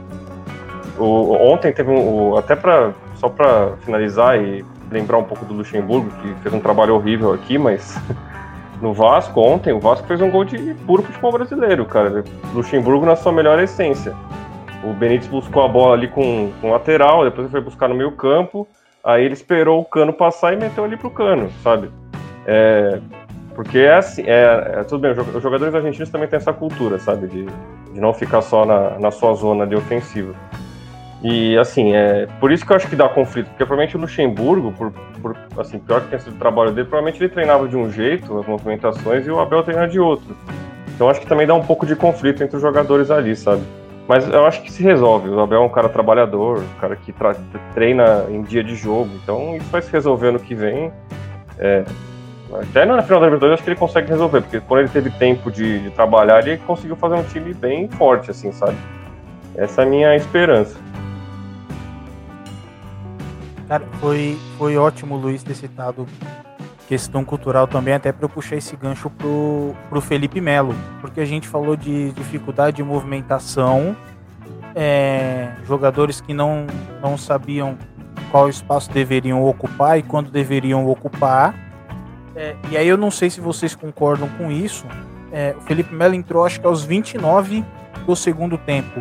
O, ontem teve um. Até pra, só para finalizar e lembrar um pouco do Luxemburgo, que fez um trabalho horrível aqui, mas no Vasco, ontem, o Vasco fez um gol de puro futebol brasileiro, cara. Luxemburgo na sua melhor essência. O Benítez buscou a bola ali com, com lateral, depois ele foi buscar no meio campo, aí ele esperou o cano passar e meteu ali pro cano, sabe? É, porque é assim, é, é, tudo bem, os jogadores argentinos também têm essa cultura, sabe? De, de não ficar só na, na sua zona de ofensiva. E assim, é por isso que eu acho que dá conflito, porque provavelmente o Luxemburgo, por, por assim, pior que tenha sido o trabalho dele, provavelmente ele treinava de um jeito, as movimentações, e o Abel treinava de outro. Então acho que também dá um pouco de conflito entre os jogadores ali, sabe? Mas eu acho que se resolve. O Abel é um cara trabalhador, um cara que treina em dia de jogo, então isso vai se resolver no que vem. É, até na final da Libertadores acho que ele consegue resolver, porque quando ele teve tempo de, de trabalhar, ele conseguiu fazer um time bem forte, assim, sabe? Essa é a minha esperança. Cara, foi, foi ótimo o Luiz ter citado questão cultural também, até para eu puxar esse gancho pro, pro Felipe Melo, porque a gente falou de dificuldade de movimentação, é, jogadores que não, não sabiam qual espaço deveriam ocupar e quando deveriam ocupar. É, e aí eu não sei se vocês concordam com isso. É, o Felipe Melo entrou acho que aos 29 do segundo tempo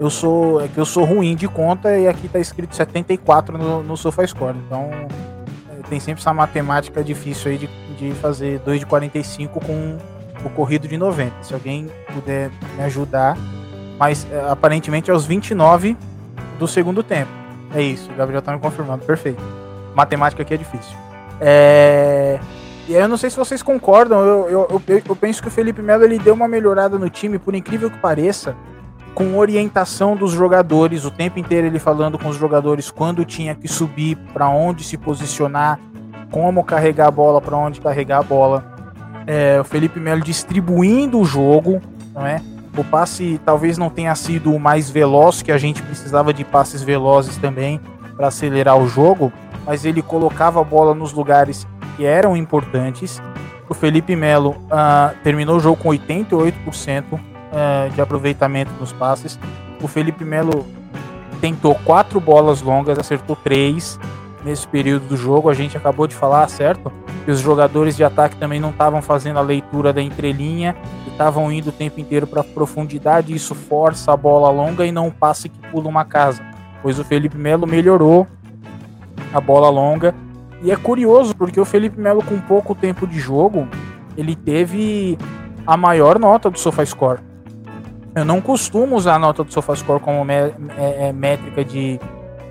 eu sou é que eu sou ruim de conta e aqui tá escrito 74 no, no SofaScore. Então tem sempre essa matemática difícil aí de, de fazer 2 de 45 com o corrido de 90. Se alguém puder me ajudar. Mas é, aparentemente é os 29 do segundo tempo. É isso, o Gabriel tá me confirmando. Perfeito. Matemática aqui é difícil. É... E eu não sei se vocês concordam, eu, eu, eu, eu penso que o Felipe Melo ele deu uma melhorada no time, por incrível que pareça com orientação dos jogadores, o tempo inteiro ele falando com os jogadores quando tinha que subir, para onde se posicionar, como carregar a bola, para onde carregar a bola. É, o Felipe Melo distribuindo o jogo, não é? O passe talvez não tenha sido o mais veloz, que a gente precisava de passes velozes também para acelerar o jogo, mas ele colocava a bola nos lugares que eram importantes. O Felipe Melo uh, terminou o jogo com 88%, é, de aproveitamento nos passes. O Felipe Melo tentou quatro bolas longas, acertou três nesse período do jogo. A gente acabou de falar, certo? Que os jogadores de ataque também não estavam fazendo a leitura da entrelinha e estavam indo o tempo inteiro para profundidade. Isso força a bola longa e não o passe que pula uma casa. Pois o Felipe Melo melhorou a bola longa. E é curioso porque o Felipe Melo, com pouco tempo de jogo, ele teve a maior nota do SofaScore. Eu não costumo usar a nota do SofaScore como é, é, métrica de,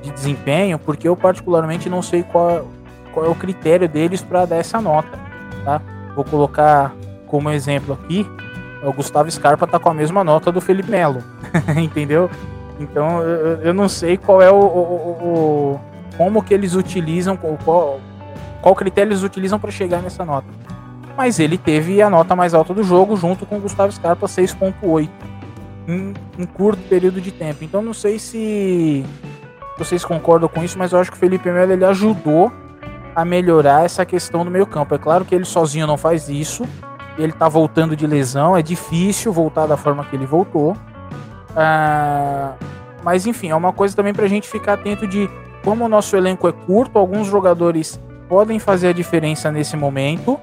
de desempenho, porque eu particularmente não sei qual, qual é o critério deles para dar essa nota. Tá? Vou colocar como exemplo aqui, o Gustavo Scarpa está com a mesma nota do Felipe Melo, entendeu? Então eu, eu, não sei qual é o, o, o, como que eles utilizam, qual, qual critério eles utilizam para chegar nessa nota. Mas ele teve a nota mais alta do jogo junto com o Gustavo Scarpa 6.8 em um curto período de tempo. Então não sei se vocês concordam com isso, mas eu acho que o Felipe Melo ele ajudou a melhorar essa questão do meio campo. É claro que ele sozinho não faz isso. Ele tá voltando de lesão, é difícil voltar da forma que ele voltou. Ah, mas enfim, é uma coisa também para a gente ficar atento de como o nosso elenco é curto, alguns jogadores podem fazer a diferença nesse momento,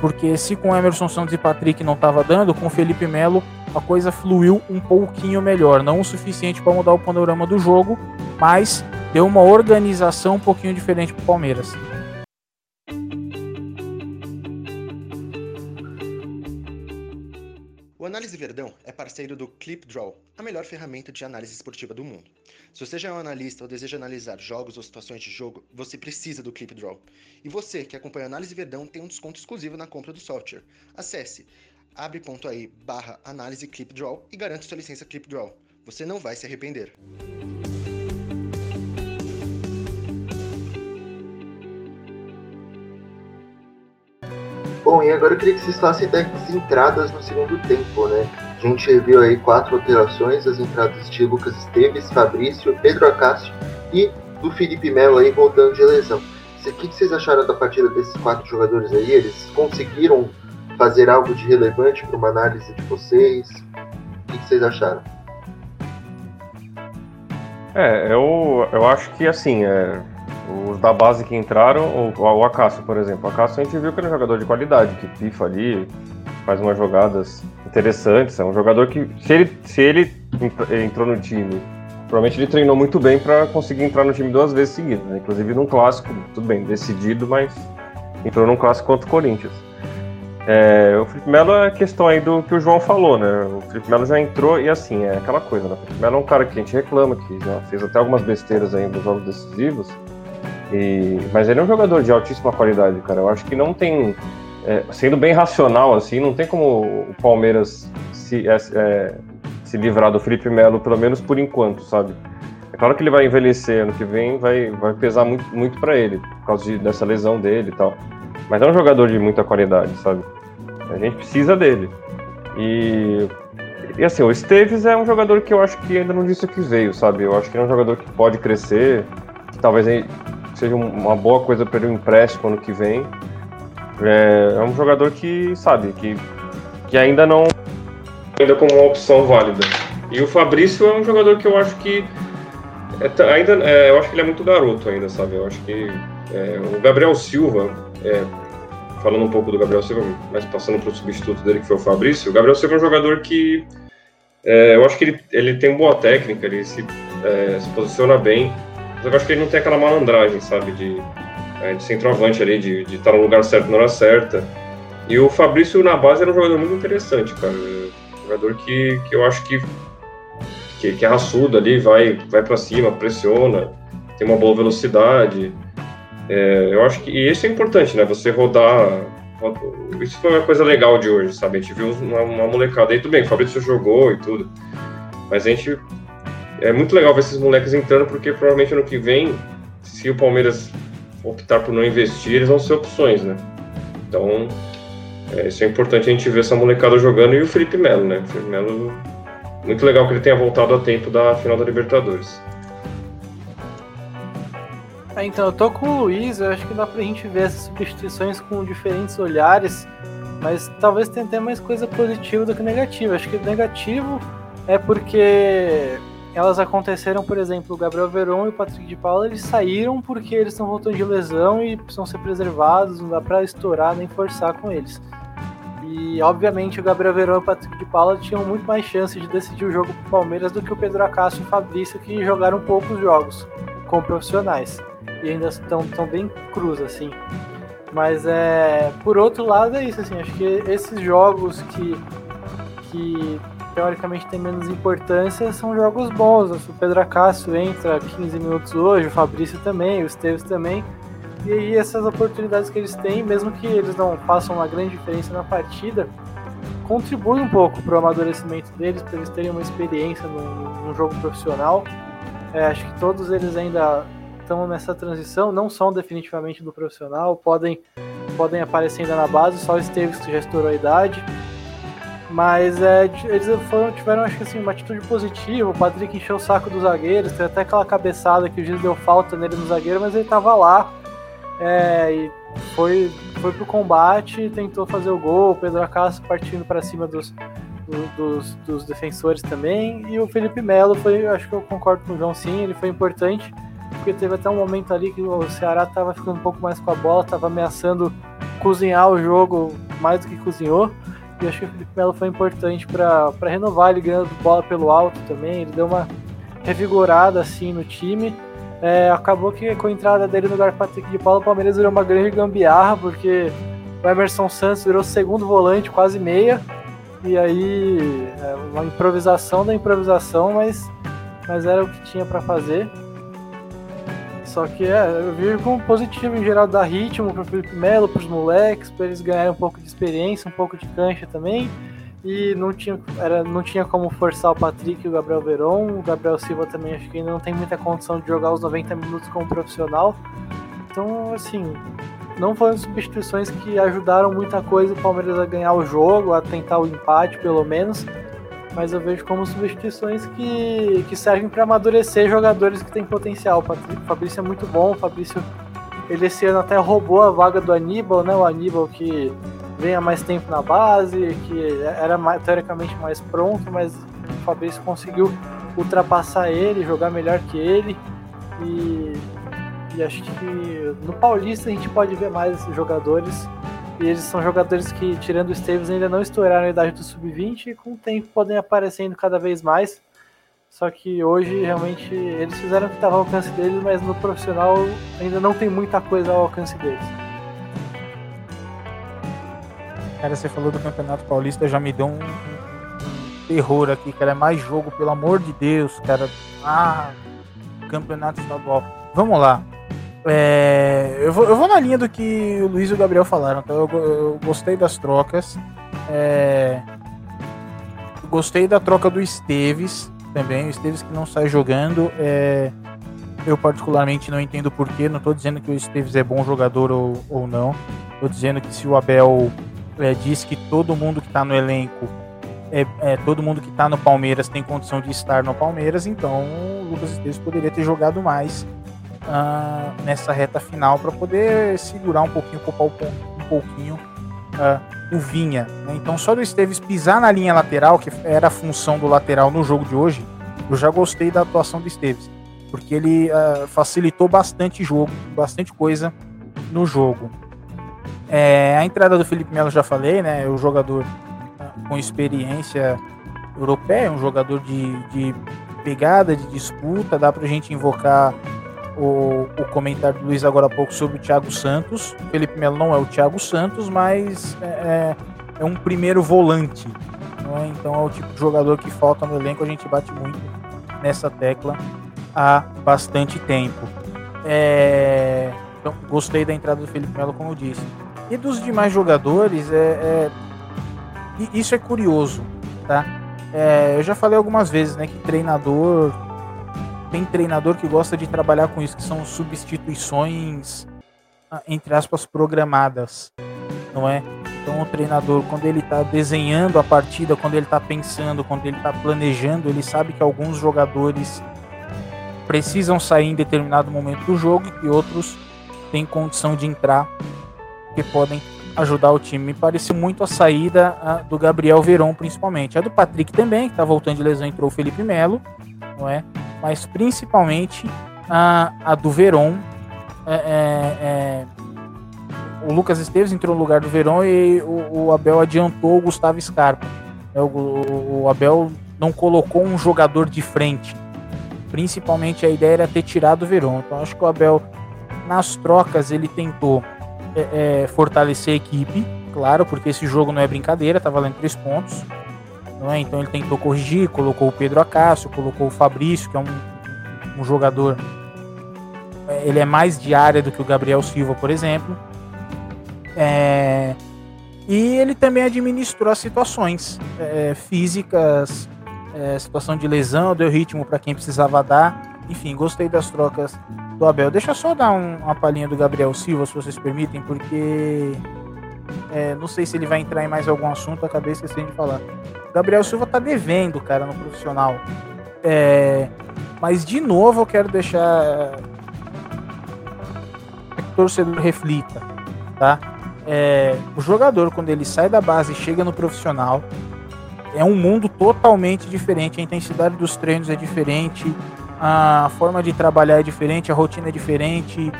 porque se com Emerson Santos e Patrick não estava dando, com Felipe Melo a coisa fluiu um pouquinho melhor. Não o suficiente para mudar o panorama do jogo, mas deu uma organização um pouquinho diferente para o Palmeiras. O Análise Verdão é parceiro do ClipDraw, a melhor ferramenta de análise esportiva do mundo. Se você já é um analista ou deseja analisar jogos ou situações de jogo, você precisa do ClipDraw. E você que acompanha a Análise Verdão tem um desconto exclusivo na compra do software. Acesse abre.ai barra análise ClipDraw e garante sua licença ClipDraw. Você não vai se arrepender. Bom, e agora eu queria que vocês falassem das entradas no segundo tempo, né? A gente viu aí quatro alterações, as entradas de Lucas Esteves, Fabrício, Pedro Acácio e do Felipe Melo aí voltando de lesão. O que vocês acharam da partida desses quatro jogadores aí? Eles conseguiram fazer algo de relevante para uma análise de vocês? O que, vocês acharam? É, eu, eu acho que assim, é, os da base que entraram, o, o Acácio, por exemplo. O Acácio a gente viu que ele é um jogador de qualidade, que pifa ali, faz umas jogadas interessantes. É um jogador que, se ele, se ele entrou no time, provavelmente ele treinou muito bem para conseguir entrar no time duas vezes seguidas. Né? Inclusive num clássico, tudo bem, decidido, mas entrou num clássico contra o Corinthians. É, o Felipe Melo é questão aí do que o João falou, né? O Felipe Melo já entrou e assim, é aquela coisa, né? O Felipe Melo é um cara que a gente reclama, que já fez até algumas besteiras aí nos jogos decisivos. E, mas ele é um jogador de altíssima qualidade, cara. Eu acho que não tem. É, sendo bem racional, assim, não tem como o Palmeiras se, é, é se livrar do Felipe Melo, pelo menos por enquanto, sabe? É claro que ele vai envelhecer ano que vem, vai, vai pesar muito, muito para ele, por causa de, dessa lesão dele e tal. Mas é um jogador de muita qualidade, sabe? A gente precisa dele. E, e assim, o Esteves é um jogador que eu acho que ainda não disse que veio, sabe? Eu acho que é um jogador que pode crescer, que talvez seja uma boa coisa para ele um empréstimo ano que vem. É, é, um jogador que, sabe, que, que ainda não ainda como uma opção válida. E o Fabrício é um jogador que eu acho que é, ainda é, eu acho que ele é muito garoto ainda, sabe? Eu acho que é, o Gabriel Silva é, falando um pouco do Gabriel Silva, mas passando para o substituto dele, que foi o Fabrício, o Gabriel Silva é um jogador que é, eu acho que ele, ele tem boa técnica, ele se, é, se posiciona bem, mas eu acho que ele não tem aquela malandragem, sabe, de, é, de centroavante ali, de, de estar no lugar certo na hora certa. E o Fabrício na base era um jogador muito interessante, cara. Um jogador que, que eu acho que, que, que é raçudo ali, vai, vai para cima, pressiona, tem uma boa velocidade. É, eu acho que isso é importante, né? Você rodar. Isso foi uma coisa legal de hoje, sabe? A gente viu uma, uma molecada aí, tudo bem, o Fabrício jogou e tudo. Mas a gente. É muito legal ver esses moleques entrando, porque provavelmente ano que vem, se o Palmeiras optar por não investir, eles vão ser opções, né? Então, é, isso é importante a gente ver essa molecada jogando e o Felipe Melo, né? O Felipe Melo, muito legal que ele tenha voltado a tempo da final da Libertadores. É, então, eu tô com o Luiz, eu acho que dá pra gente ver essas substituições com diferentes olhares, mas talvez tenha até mais coisa positiva do que negativa. Acho que negativo é porque elas aconteceram, por exemplo, o Gabriel Veron e o Patrick de Paula, eles saíram porque eles estão voltando de lesão e precisam ser preservados, não dá para estourar nem forçar com eles. E obviamente o Gabriel Verão e o Patrick de Paula tinham muito mais chance de decidir o jogo pro Palmeiras do que o Pedro Acácio e o Fabrício, que jogaram poucos jogos com profissionais e ainda estão tão bem cruz, assim. Mas é. Por outro lado é isso, assim, acho que esses jogos que, que teoricamente têm menos importância são jogos bons. O Pedro Acácio entra 15 minutos hoje, o Fabrício também, o Esteves também. E aí essas oportunidades que eles têm, mesmo que eles não façam uma grande diferença na partida, contribui um pouco para o amadurecimento deles, para eles terem uma experiência num, num jogo profissional. É, acho que todos eles ainda estão nessa transição, não são definitivamente do profissional, podem, podem aparecer ainda na base, só o Esteves que já estourou a idade. Mas é, eles foram, tiveram, acho que assim, uma atitude positiva. O Patrick encheu o saco dos zagueiros, tem até aquela cabeçada que o juiz deu falta nele no zagueiro, mas ele estava lá. É, e foi, foi pro combate, tentou fazer o gol. O Pedro Acácio partindo para cima dos, dos, dos, defensores também. E o Felipe Melo foi, acho que eu concordo com o João sim, ele foi importante porque teve até um momento ali que o Ceará estava ficando um pouco mais com a bola, estava ameaçando cozinhar o jogo mais do que cozinhou. E acho que o Felipe Melo foi importante para renovar ele ganhando bola pelo alto também. Ele deu uma revigorada assim no time. É, acabou que com a entrada dele no lugar Patrick de Paulo, o Palmeiras virou uma grande gambiarra, porque o Emerson Santos virou segundo volante, quase meia. E aí, é uma improvisação da improvisação, mas, mas era o que tinha para fazer. Só que é, eu vi como positivo em geral dar ritmo pro Felipe Melo, pros moleques, para eles ganharem um pouco de experiência, um pouco de cancha também. E não tinha, era, não tinha como forçar o Patrick e o Gabriel Veron. O Gabriel Silva também acho que ainda não tem muita condição de jogar os 90 minutos como profissional. Então, assim, não foram substituições que ajudaram muita coisa o Palmeiras a ganhar o jogo, a tentar o empate pelo menos mas eu vejo como substituições que, que servem para amadurecer jogadores que têm potencial. O Fabrício é muito bom, o Fabrício Ele esse ano até roubou a vaga do Aníbal, né? O Aníbal que vem há mais tempo na base, que era teoricamente mais pronto, mas o Fabrício conseguiu ultrapassar ele, jogar melhor que ele. E, e acho que no Paulista a gente pode ver mais esses jogadores. E eles são jogadores que, tirando o Esteves, ainda não estouraram a idade do sub-20 e com o tempo podem aparecendo cada vez mais. Só que hoje realmente eles fizeram o que estava ao alcance deles, mas no profissional ainda não tem muita coisa ao alcance deles. Cara, você falou do Campeonato Paulista, já me deu um, terror aqui, cara. É mais jogo, pelo amor de Deus, cara. Ah, Campeonato Estadual. Vamos lá. É, eu, vou, eu vou na linha do que o Luiz e o Gabriel falaram. Então eu, eu gostei das trocas. É, gostei da troca do Esteves também. O Esteves que não sai jogando. É, eu particularmente não entendo porquê. Não estou dizendo que o Esteves é bom jogador ou, ou não. Estou dizendo que se o Abel é, diz que todo mundo que está no elenco é, é, todo mundo que está no Palmeiras tem condição de estar no Palmeiras, então o Lucas Esteves poderia ter jogado mais uh, nessa reta final para poder segurar um pouquinho, poupar um pouquinho uh, o Vinha. Né? Então só do Esteves pisar na linha lateral, que era a função do lateral no jogo de hoje, eu já gostei da atuação do Esteves, porque ele uh, facilitou bastante jogo, bastante coisa no jogo. É, a entrada do Felipe Melo já falei, né? O jogador com experiência europeia, um jogador de, de pegada, de disputa. Dá para a gente invocar o, o, comentário do Luiz agora há pouco sobre o Thiago Santos. O Felipe Melo não é o Thiago Santos, mas é, é, é um primeiro volante. É? Então é o tipo de jogador que falta no elenco. A gente bate muito nessa tecla há bastante tempo. É, então, gostei da entrada do Felipe Melo, como eu disse. E dos demais jogadores, é, é isso é curioso, tá? É, eu já falei algumas vezes, né, que treinador tem treinador que gosta de trabalhar com isso, que são substituições ah, entre aspas programadas, não é? Então o treinador, quando ele está desenhando a partida, quando ele está pensando, quando ele está planejando, ele sabe que alguns jogadores precisam sair em determinado momento do jogo e que outros têm condição de entrar, que podem ajudar o time. Me pareceu muito a saída a, do Gabriel Veron, principalmente. A do Patrick também, que está voltando de lesão, entrou o Felipe Melo, não é? Mas principalmente a, a do Veron. É, é, é, o Lucas Esteves entrou no lugar do Veron e o, o Abel adiantou o Gustavo Scarpa. É, o, o, o Abel não colocou um jogador de frente. Principalmente a ideia era ter tirado o Veron. Então acho que o Abel, nas trocas, ele tentou é, é, fortalecer a equipe, claro, porque esse jogo não é brincadeira, tá valendo três pontos. Não é? Então ele tentou corrigir, colocou o Pedro Acácio, colocou o Fabrício, que é um, um jogador. É, ele é mais de área do que o Gabriel Silva, por exemplo. É, e ele também administrou as situações é, físicas, é, situação de lesão, deu ritmo para quem precisava dar. Enfim, gostei das trocas do Abel. Deixa eu só dar um, uma palhinha do Gabriel Silva, se vocês permitem, porque é, não sei se ele vai entrar em mais algum assunto, acabei esquecendo de falar. Gabriel Silva tá devendo, cara, no profissional. É, mas de novo eu quero deixar é, que o torcedor reflita, tá? É, o jogador, quando ele sai da base e chega no profissional, é um mundo totalmente diferente. A intensidade dos treinos é diferente, a forma de trabalhar é diferente, a rotina é diferente,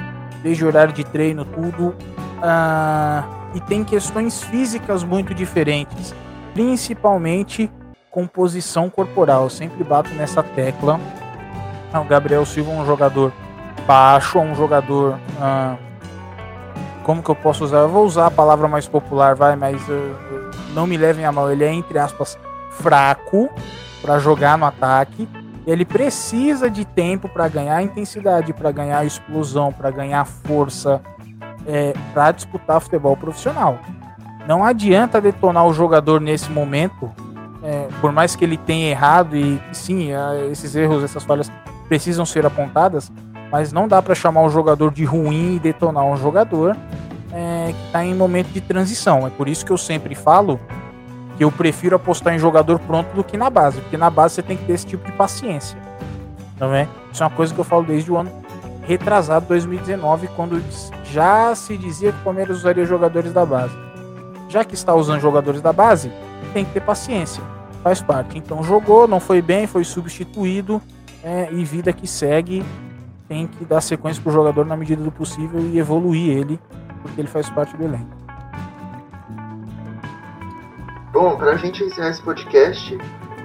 desde o horário de treino, tudo. Uh, e tem questões físicas muito diferentes, principalmente composição corporal. Eu sempre bato nessa tecla. Ah, o Gabriel Silva é um jogador baixo, é um jogador. Uh, como que eu posso usar? Eu vou usar a palavra mais popular, vai, mas uh, não me levem a mal. Ele é, entre aspas, fraco para jogar no ataque ele precisa de tempo para ganhar intensidade, para ganhar explosão, para ganhar força, é, para disputar futebol profissional. Não adianta detonar o jogador nesse momento, é, por mais que ele tenha errado e sim, é, esses erros, essas falhas precisam ser apontadas, mas não dá para chamar o jogador de ruim e detonar um jogador é, que está em momento de transição. É por isso que eu sempre falo que eu prefiro apostar em jogador pronto do que na base, porque na base você tem que ter esse tipo de paciência. Não é? Isso é uma coisa que eu falo desde o ano retrasado 2019, quando já se dizia que o Palmeiras usaria jogadores da base. Já que está usando jogadores da base, tem que ter paciência, faz parte. Então jogou, não foi bem, foi substituído é, e vida que segue. Tem que dar sequência para o jogador na medida do possível e evoluir ele, porque ele faz parte do elenco. Bom, para a gente encerrar esse podcast,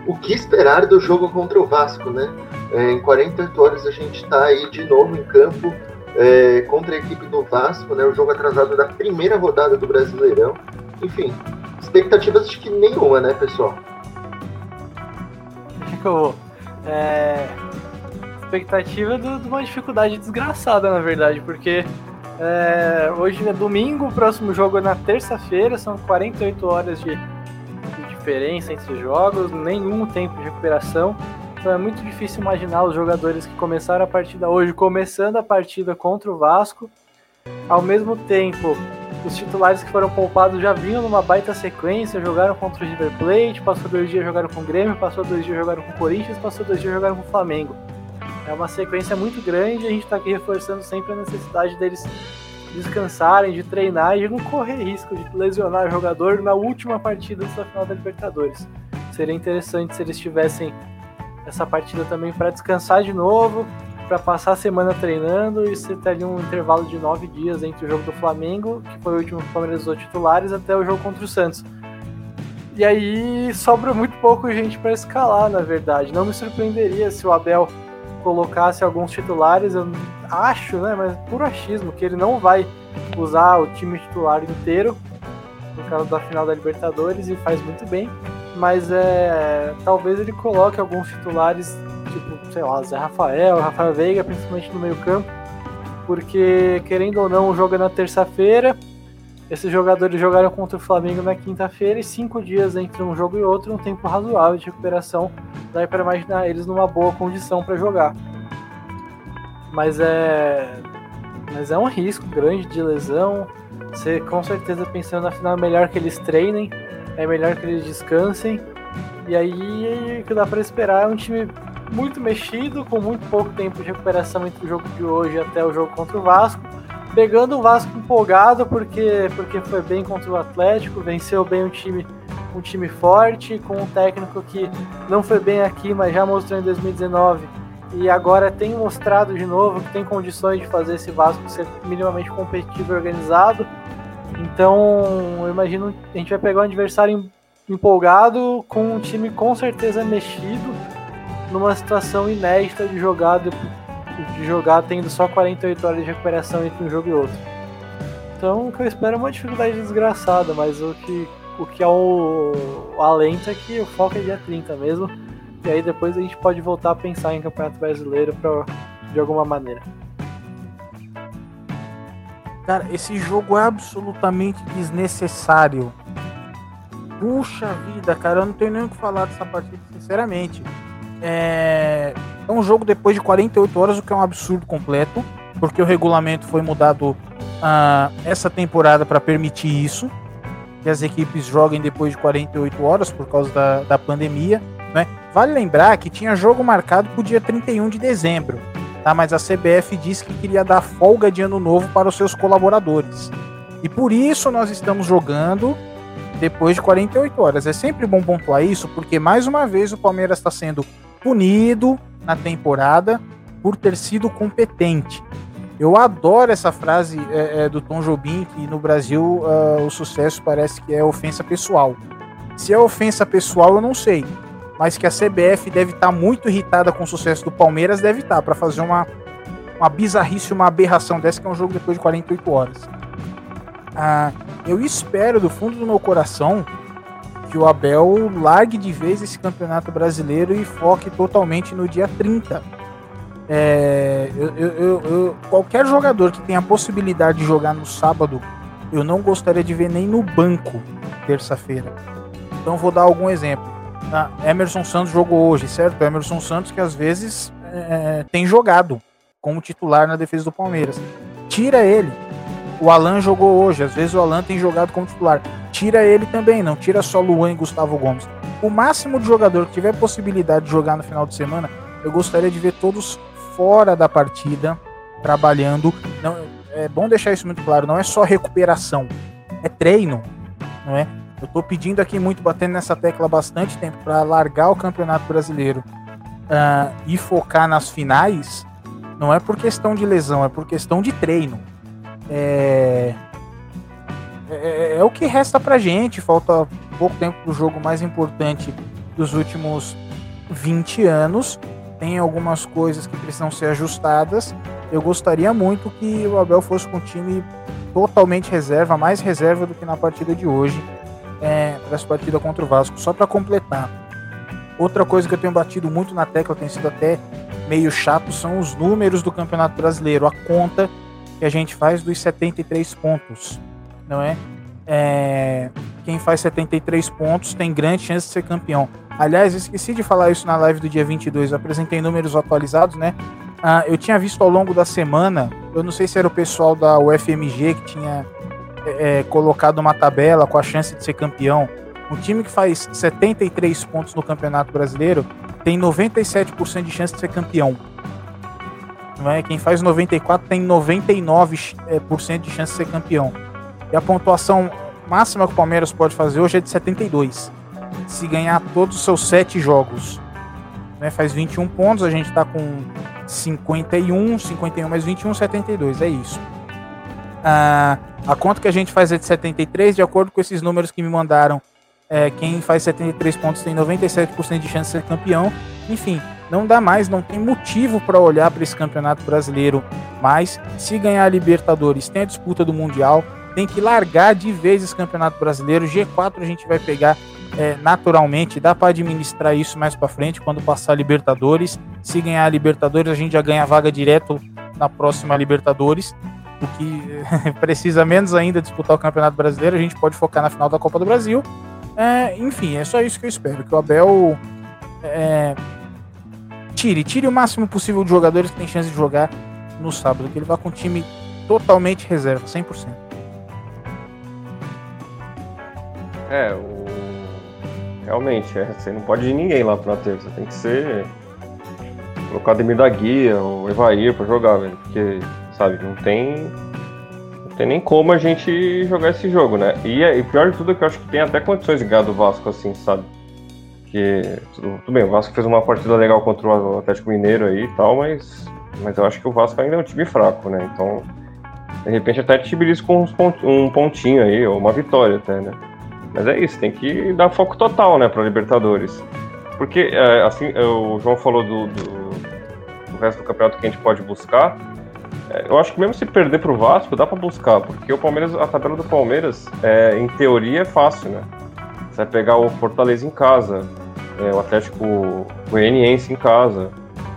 o que esperar do jogo contra o Vasco, né? É, em 48 horas a gente está aí de novo em campo é, contra a equipe do Vasco, né? O jogo atrasado da primeira rodada do Brasileirão. Enfim, expectativas de que nenhuma, né, pessoal? É, expectativa de uma dificuldade desgraçada, na verdade, porque é, hoje é domingo, o próximo jogo é na terça-feira, são 48 horas de, de diferença entre os jogos, nenhum tempo de recuperação. Então é muito difícil imaginar os jogadores que começaram a partida hoje começando a partida contra o Vasco. Ao mesmo tempo, os titulares que foram poupados já vinham numa baita sequência, jogaram contra o River Plate, passou dois dias jogaram com o Grêmio, passou dois dias jogaram com o Corinthians, passou dois dias jogaram com o Flamengo. É uma sequência muito grande e a gente está aqui reforçando sempre a necessidade deles descansarem, de treinar e de não correr risco de lesionar o jogador na última partida da final da Libertadores. Seria interessante se eles tivessem essa partida também para descansar de novo, para passar a semana treinando e você ter ali um intervalo de nove dias entre o jogo do Flamengo, que foi o último que o Palmeiras usou titulares, até o jogo contra o Santos. E aí sobra muito pouco gente para escalar, na verdade. Não me surpreenderia se o Abel colocasse alguns titulares, eu acho, né, mas por achismo, que ele não vai usar o time titular inteiro no caso da final da Libertadores e faz muito bem mas é, talvez ele coloque alguns titulares, tipo, sei lá, Zé Rafael, Rafael Veiga, principalmente no meio-campo, porque querendo ou não, o jogo é na terça-feira. Esses jogadores jogaram contra o Flamengo na quinta-feira e cinco dias entre um jogo e outro, um tempo razoável de recuperação, dá para imaginar eles numa boa condição para jogar. Mas é, mas é um risco grande de lesão. Você com certeza pensando na final é melhor que eles treinem é melhor que eles descansem. E aí o que dá para esperar é um time muito mexido, com muito pouco tempo de recuperação entre o jogo de hoje até o jogo contra o Vasco. Pegando o Vasco empolgado porque, porque foi bem contra o Atlético, venceu bem um time, um time forte, com um técnico que não foi bem aqui, mas já mostrou em 2019 e agora tem mostrado de novo que tem condições de fazer esse Vasco ser minimamente competitivo e organizado. Então, eu imagino a gente vai pegar um adversário empolgado com um time com certeza mexido numa situação inédita de jogar de, jogar tendo só 48 horas de recuperação entre um jogo e outro. Então, o que eu espero é uma dificuldade desgraçada, mas o que o que é o, o alento é que o foco é dia 30 mesmo. E aí depois a gente pode voltar a pensar em Campeonato Brasileiro pra, de alguma maneira. Cara, esse jogo é absolutamente desnecessário. Puxa vida, cara, eu não tenho nem o que falar dessa partida, sinceramente. É... é um jogo depois de 48 horas, o que é um absurdo completo, porque o regulamento foi mudado uh, essa temporada para permitir isso, que as equipes joguem depois de 48 horas por causa da, da pandemia. Né? Vale lembrar que tinha jogo marcado para o dia 31 de dezembro tá? mas a CBF disse que queria dar folga de ano novo para os seus colaboradores. E por isso nós estamos jogando depois de 48 horas. É sempre bom pontuar isso, porque mais uma vez o Palmeiras está sendo punido na temporada por ter sido competente. Eu adoro essa frase é, é, do Tom Jobim, que no Brasil uh, o sucesso parece que é ofensa pessoal. Se é ofensa pessoal, eu não sei mas que a CBF deve estar tá muito irritada com o sucesso do Palmeiras, deve estar, tá, para fazer uma, uma bizarrice, uma aberração dessa, que é um jogo depois de 48 horas. Ah, eu espero do fundo do meu coração que o Abel largue de vez esse campeonato brasileiro e foque totalmente no dia 30. É, eu, eu, eu, qualquer jogador que tenha a possibilidade de jogar no sábado, eu não gostaria de ver nem no banco terça-feira. Então vou dar algum exemplo. Ah, Emerson Santos jogou hoje, certo? Emerson Santos que às vezes é, tem jogado como titular na defesa do Palmeiras. Tira ele. O Alan jogou hoje, às vezes o Alan tem jogado como titular. Tira ele também, não tira só Luan e Gustavo Gomes. O máximo de jogador que tiver possibilidade de jogar no final de semana, eu gostaria de ver todos fora da partida, trabalhando. Não, é bom deixar isso muito claro, não é só recuperação, é treino, não é? Eu tô pedindo aqui muito, batendo nessa tecla bastante tempo, para largar o Campeonato Brasileiro uh, e focar nas finais, não é por questão de lesão, é por questão de treino. É, é, é o que resta pra gente, falta pouco tempo pro jogo mais importante dos últimos 20 anos. Tem algumas coisas que precisam ser ajustadas. Eu gostaria muito que o Abel fosse com um time totalmente reserva, mais reserva do que na partida de hoje, é, essa partida contra o Vasco. Só para completar, outra coisa que eu tenho batido muito na tecla, tem sido até meio chato, são os números do Campeonato Brasileiro, a conta que a gente faz dos 73 pontos, não é? é quem faz 73 pontos tem grande chance de ser campeão. Aliás, esqueci de falar isso na live do dia 22, eu apresentei números atualizados, né? Ah, eu tinha visto ao longo da semana, eu não sei se era o pessoal da UFMG que tinha é, é, colocado uma tabela com a chance de ser campeão. Um time que faz 73 pontos no Campeonato Brasileiro tem 97% de chance de ser campeão. Não é? Quem faz 94 tem 99% é, de chance de ser campeão. E a pontuação máxima que o Palmeiras pode fazer hoje é de 72. Se ganhar todos os seus sete jogos. Né? Faz 21 pontos, a gente está com 51, 51 mais 21, 72. É isso. Ah, a conta que a gente faz é de 73, de acordo com esses números que me mandaram. É, quem faz 73 pontos tem 97% de chance de ser campeão. Enfim, não dá mais, não tem motivo para olhar para esse campeonato brasileiro mais. Se ganhar a Libertadores, tem a disputa do Mundial, tem que largar de vez esse campeonato brasileiro. G4 a gente vai pegar é, naturalmente, dá para administrar isso mais para frente quando passar a Libertadores. Se ganhar a Libertadores, a gente já ganha vaga direto na próxima Libertadores. O que precisa menos ainda disputar o Campeonato Brasileiro, a gente pode focar na final da Copa do Brasil. É, enfim, é só isso que eu espero. Que o Abel é, tire, tire o máximo possível de jogadores que têm chance de jogar no sábado. Que ele vá com o time totalmente reserva, 100%. É, o realmente, é, você não pode ir ninguém lá pra terça. Tem que ser colocar o Ademir da Guia, o Evair pra jogar, velho. Porque, sabe, não tem. Tem nem como a gente jogar esse jogo, né? E, e pior de tudo é que eu acho que tem até condições de ganhar do Vasco, assim, sabe? Que. Tudo, bem, o Vasco fez uma partida legal contra o Atlético Mineiro aí e tal, mas. Mas eu acho que o Vasco ainda é um time fraco, né? Então. De repente até te com um pontinho aí, ou uma vitória até, né? Mas é isso, tem que dar foco total, né, para Libertadores. Porque, é, assim, o João falou do, do, do, resto do campeonato que a gente pode buscar. É, eu acho que mesmo se perder para o Vasco, dá para buscar, porque o Palmeiras, a tabela do Palmeiras, é, em teoria, é fácil, né? Você vai pegar o Fortaleza em casa, é, o Atlético Goianiense em casa.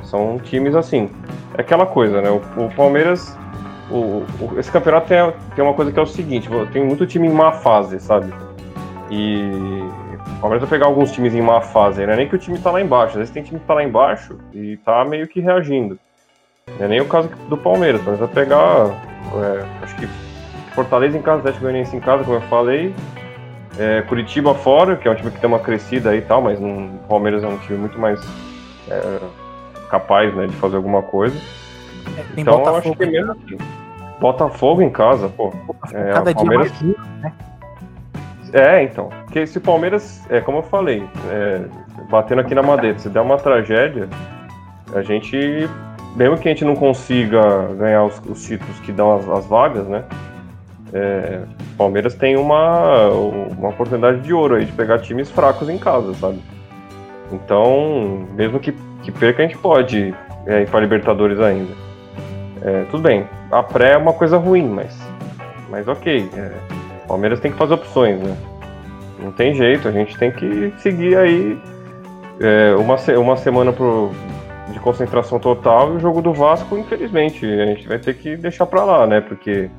São times assim. É aquela coisa, né? O, o Palmeiras. O, o, esse campeonato tem, tem uma coisa que é o seguinte: tem muito time em má fase, sabe? E o Palmeiras vai pegar alguns times em má fase, não é nem que o time tá lá embaixo, às vezes tem time que tá lá embaixo e tá meio que reagindo. Não é nem o caso do Palmeiras, mas vai pegar, é, acho que Fortaleza em casa, Atlético Goianiense em casa, como eu falei, é, Curitiba fora, que é um time que tem uma crescida aí e tal, mas o Palmeiras é um time muito mais é, capaz né, de fazer alguma coisa. É, então Botafogo, acho que é mesmo assim. Botafogo em casa, pô. É, Cada Palmeiras... dia mais né? É, então. Porque se o Palmeiras, é como eu falei, é, batendo aqui na madeira, se der uma tragédia, a gente, mesmo que a gente não consiga ganhar os, os títulos que dão as, as vagas, né? É, Palmeiras tem uma, uma oportunidade de ouro aí de pegar times fracos em casa, sabe? Então, mesmo que, que perca, a gente pode é, ir para Libertadores ainda. É, tudo bem, a pré é uma coisa ruim, mas, mas ok. É, Palmeiras tem que fazer opções, né? Não tem jeito, a gente tem que seguir aí é, uma, uma semana pro, de concentração total e o jogo do Vasco, infelizmente, a gente vai ter que deixar para lá, né? Porque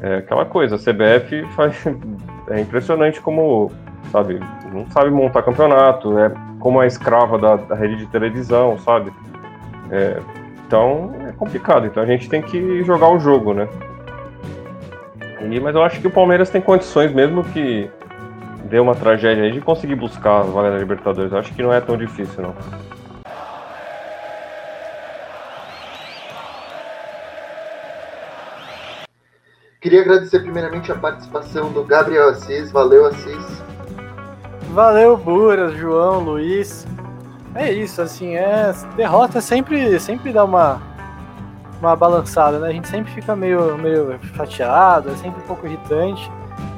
é aquela coisa, a CBF faz, é impressionante como, sabe, não sabe montar campeonato, é como a escrava da, da rede de televisão, sabe? É, então é complicado, então a gente tem que jogar o jogo, né? E, mas eu acho que o Palmeiras tem condições, mesmo que dê uma tragédia aí, de conseguir buscar a vaga da Libertadores. Eu acho que não é tão difícil, não. Queria agradecer primeiramente a participação do Gabriel Assis. Valeu, Assis. Valeu, Buras, João, Luiz. É isso, assim, é derrota sempre sempre dá uma uma balançada, né? A gente sempre fica meio meio chateado, é sempre um pouco irritante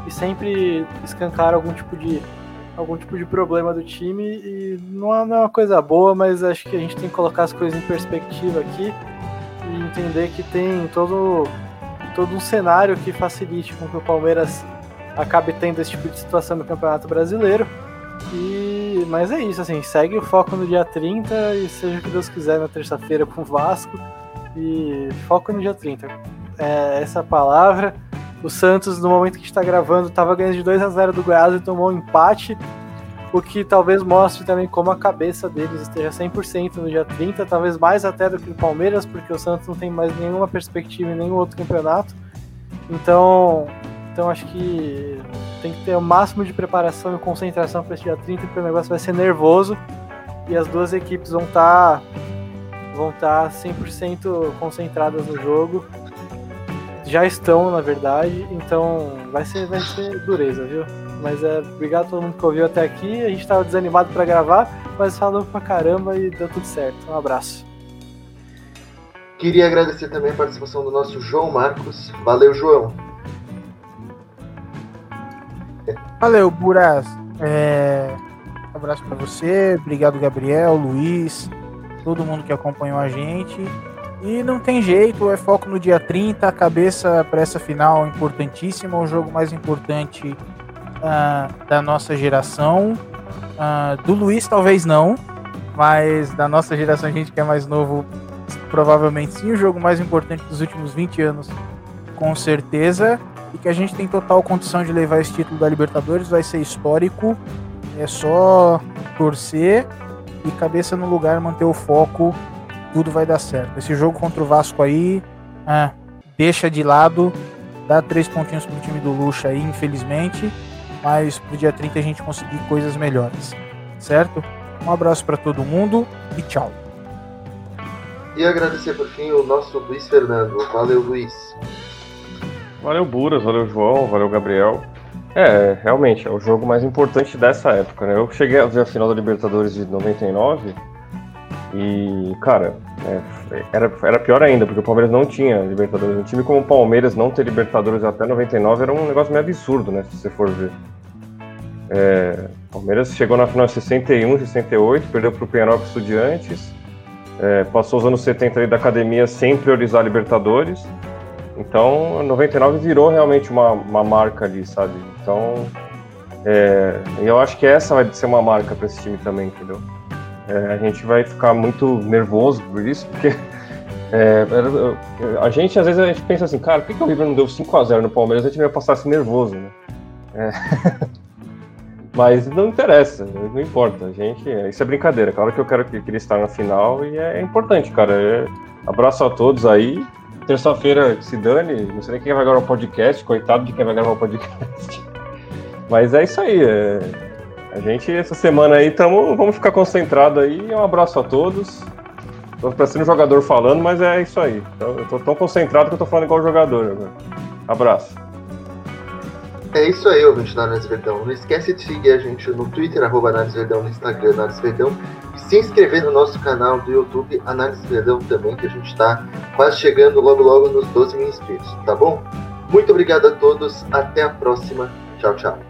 e sempre escancar algum tipo de algum tipo de problema do time e é, não é uma coisa boa, mas acho que a gente tem que colocar as coisas em perspectiva aqui e entender que tem todo todo um cenário que facilite com que o Palmeiras acabe tendo esse tipo de situação no Campeonato Brasileiro. E, mas é isso, assim, segue o foco no dia 30 e seja o que Deus quiser na terça-feira com o Vasco. E foco no dia 30. É essa palavra. O Santos, no momento que está gravando, estava ganhando de 2 a 0 do Goiás e tomou um empate. O que talvez mostre também como a cabeça deles esteja 100% no dia 30, talvez mais até do que o Palmeiras, porque o Santos não tem mais nenhuma perspectiva em nenhum outro campeonato. Então, então acho que tem que ter o máximo de preparação e concentração para esse dia 30, porque o negócio vai ser nervoso e as duas equipes vão estar tá, vão tá 100% concentradas no jogo. Já estão, na verdade, então vai ser, vai ser dureza, viu? Mas é, obrigado a todo mundo que ouviu até aqui. A gente estava desanimado para gravar, mas falou pra caramba e deu tudo certo. Um abraço. Queria agradecer também a participação do nosso João Marcos. Valeu, João. Valeu, Buras. É... Um abraço para você. Obrigado, Gabriel, Luiz, todo mundo que acompanhou a gente. E não tem jeito, é foco no dia 30, a cabeça para essa final importantíssima, o jogo mais importante uh, da nossa geração. Uh, do Luiz, talvez não, mas da nossa geração, a gente que é mais novo, provavelmente sim, o jogo mais importante dos últimos 20 anos, com certeza. E que a gente tem total condição de levar esse título da Libertadores, vai ser histórico. É só torcer e cabeça no lugar, manter o foco, tudo vai dar certo. Esse jogo contra o Vasco aí, ah, deixa de lado, dá três pontinhos pro time do Lucha aí, infelizmente mas pro dia 30 a gente conseguir coisas melhores, certo? Um abraço para todo mundo e tchau. E agradecer por fim o nosso Luiz Fernando. Valeu, Luiz. Valeu, Buras, valeu, João, valeu, Gabriel. É, realmente, é o jogo mais importante dessa época, né? Eu cheguei a ver a final da Libertadores de 99 e, cara, é, era, era pior ainda, porque o Palmeiras não tinha Libertadores. Um time como o Palmeiras não ter Libertadores até 99 era um negócio meio absurdo, né? Se você for ver. É, Palmeiras chegou na final em 61, 68, perdeu para o Penharol Estudiantes, é, passou os anos 70 da academia sem priorizar Libertadores. Então, 99 virou realmente uma, uma marca ali, sabe? Então, é, eu acho que essa vai ser uma marca para esse time também, entendeu? É, a gente vai ficar muito nervoso por isso, porque é, a gente, às vezes, a gente pensa assim, cara, por que, que o River não deu 5x0 no Palmeiras? A gente vai passar assim nervoso, né? É. Mas não interessa, não importa. A gente, isso é brincadeira. Claro que eu quero que, ele estar na final e é, é importante, cara. É, abraço a todos aí. Terça-feira se dane, não sei nem quem vai gravar o podcast, coitado de quem vai gravar o podcast. Mas é isso aí. É, a gente, essa semana aí, tamo, vamos ficar concentrado aí. Um abraço a todos. Tô parecendo um jogador falando, mas é isso aí. Eu tô tão concentrado que eu tô falando igual jogador agora. Abraço. É isso aí, ouvinte da Análise Verdão. Não esquece de seguir a gente no Twitter, arroba Análise Verdão, no Instagram, Análise Verdão. E se inscrever no nosso canal do YouTube, Análise Verdão também, que a gente está quase chegando logo logo nos 12 mil inscritos, tá bom? Muito obrigado a todos, até a próxima. Tchau, tchau.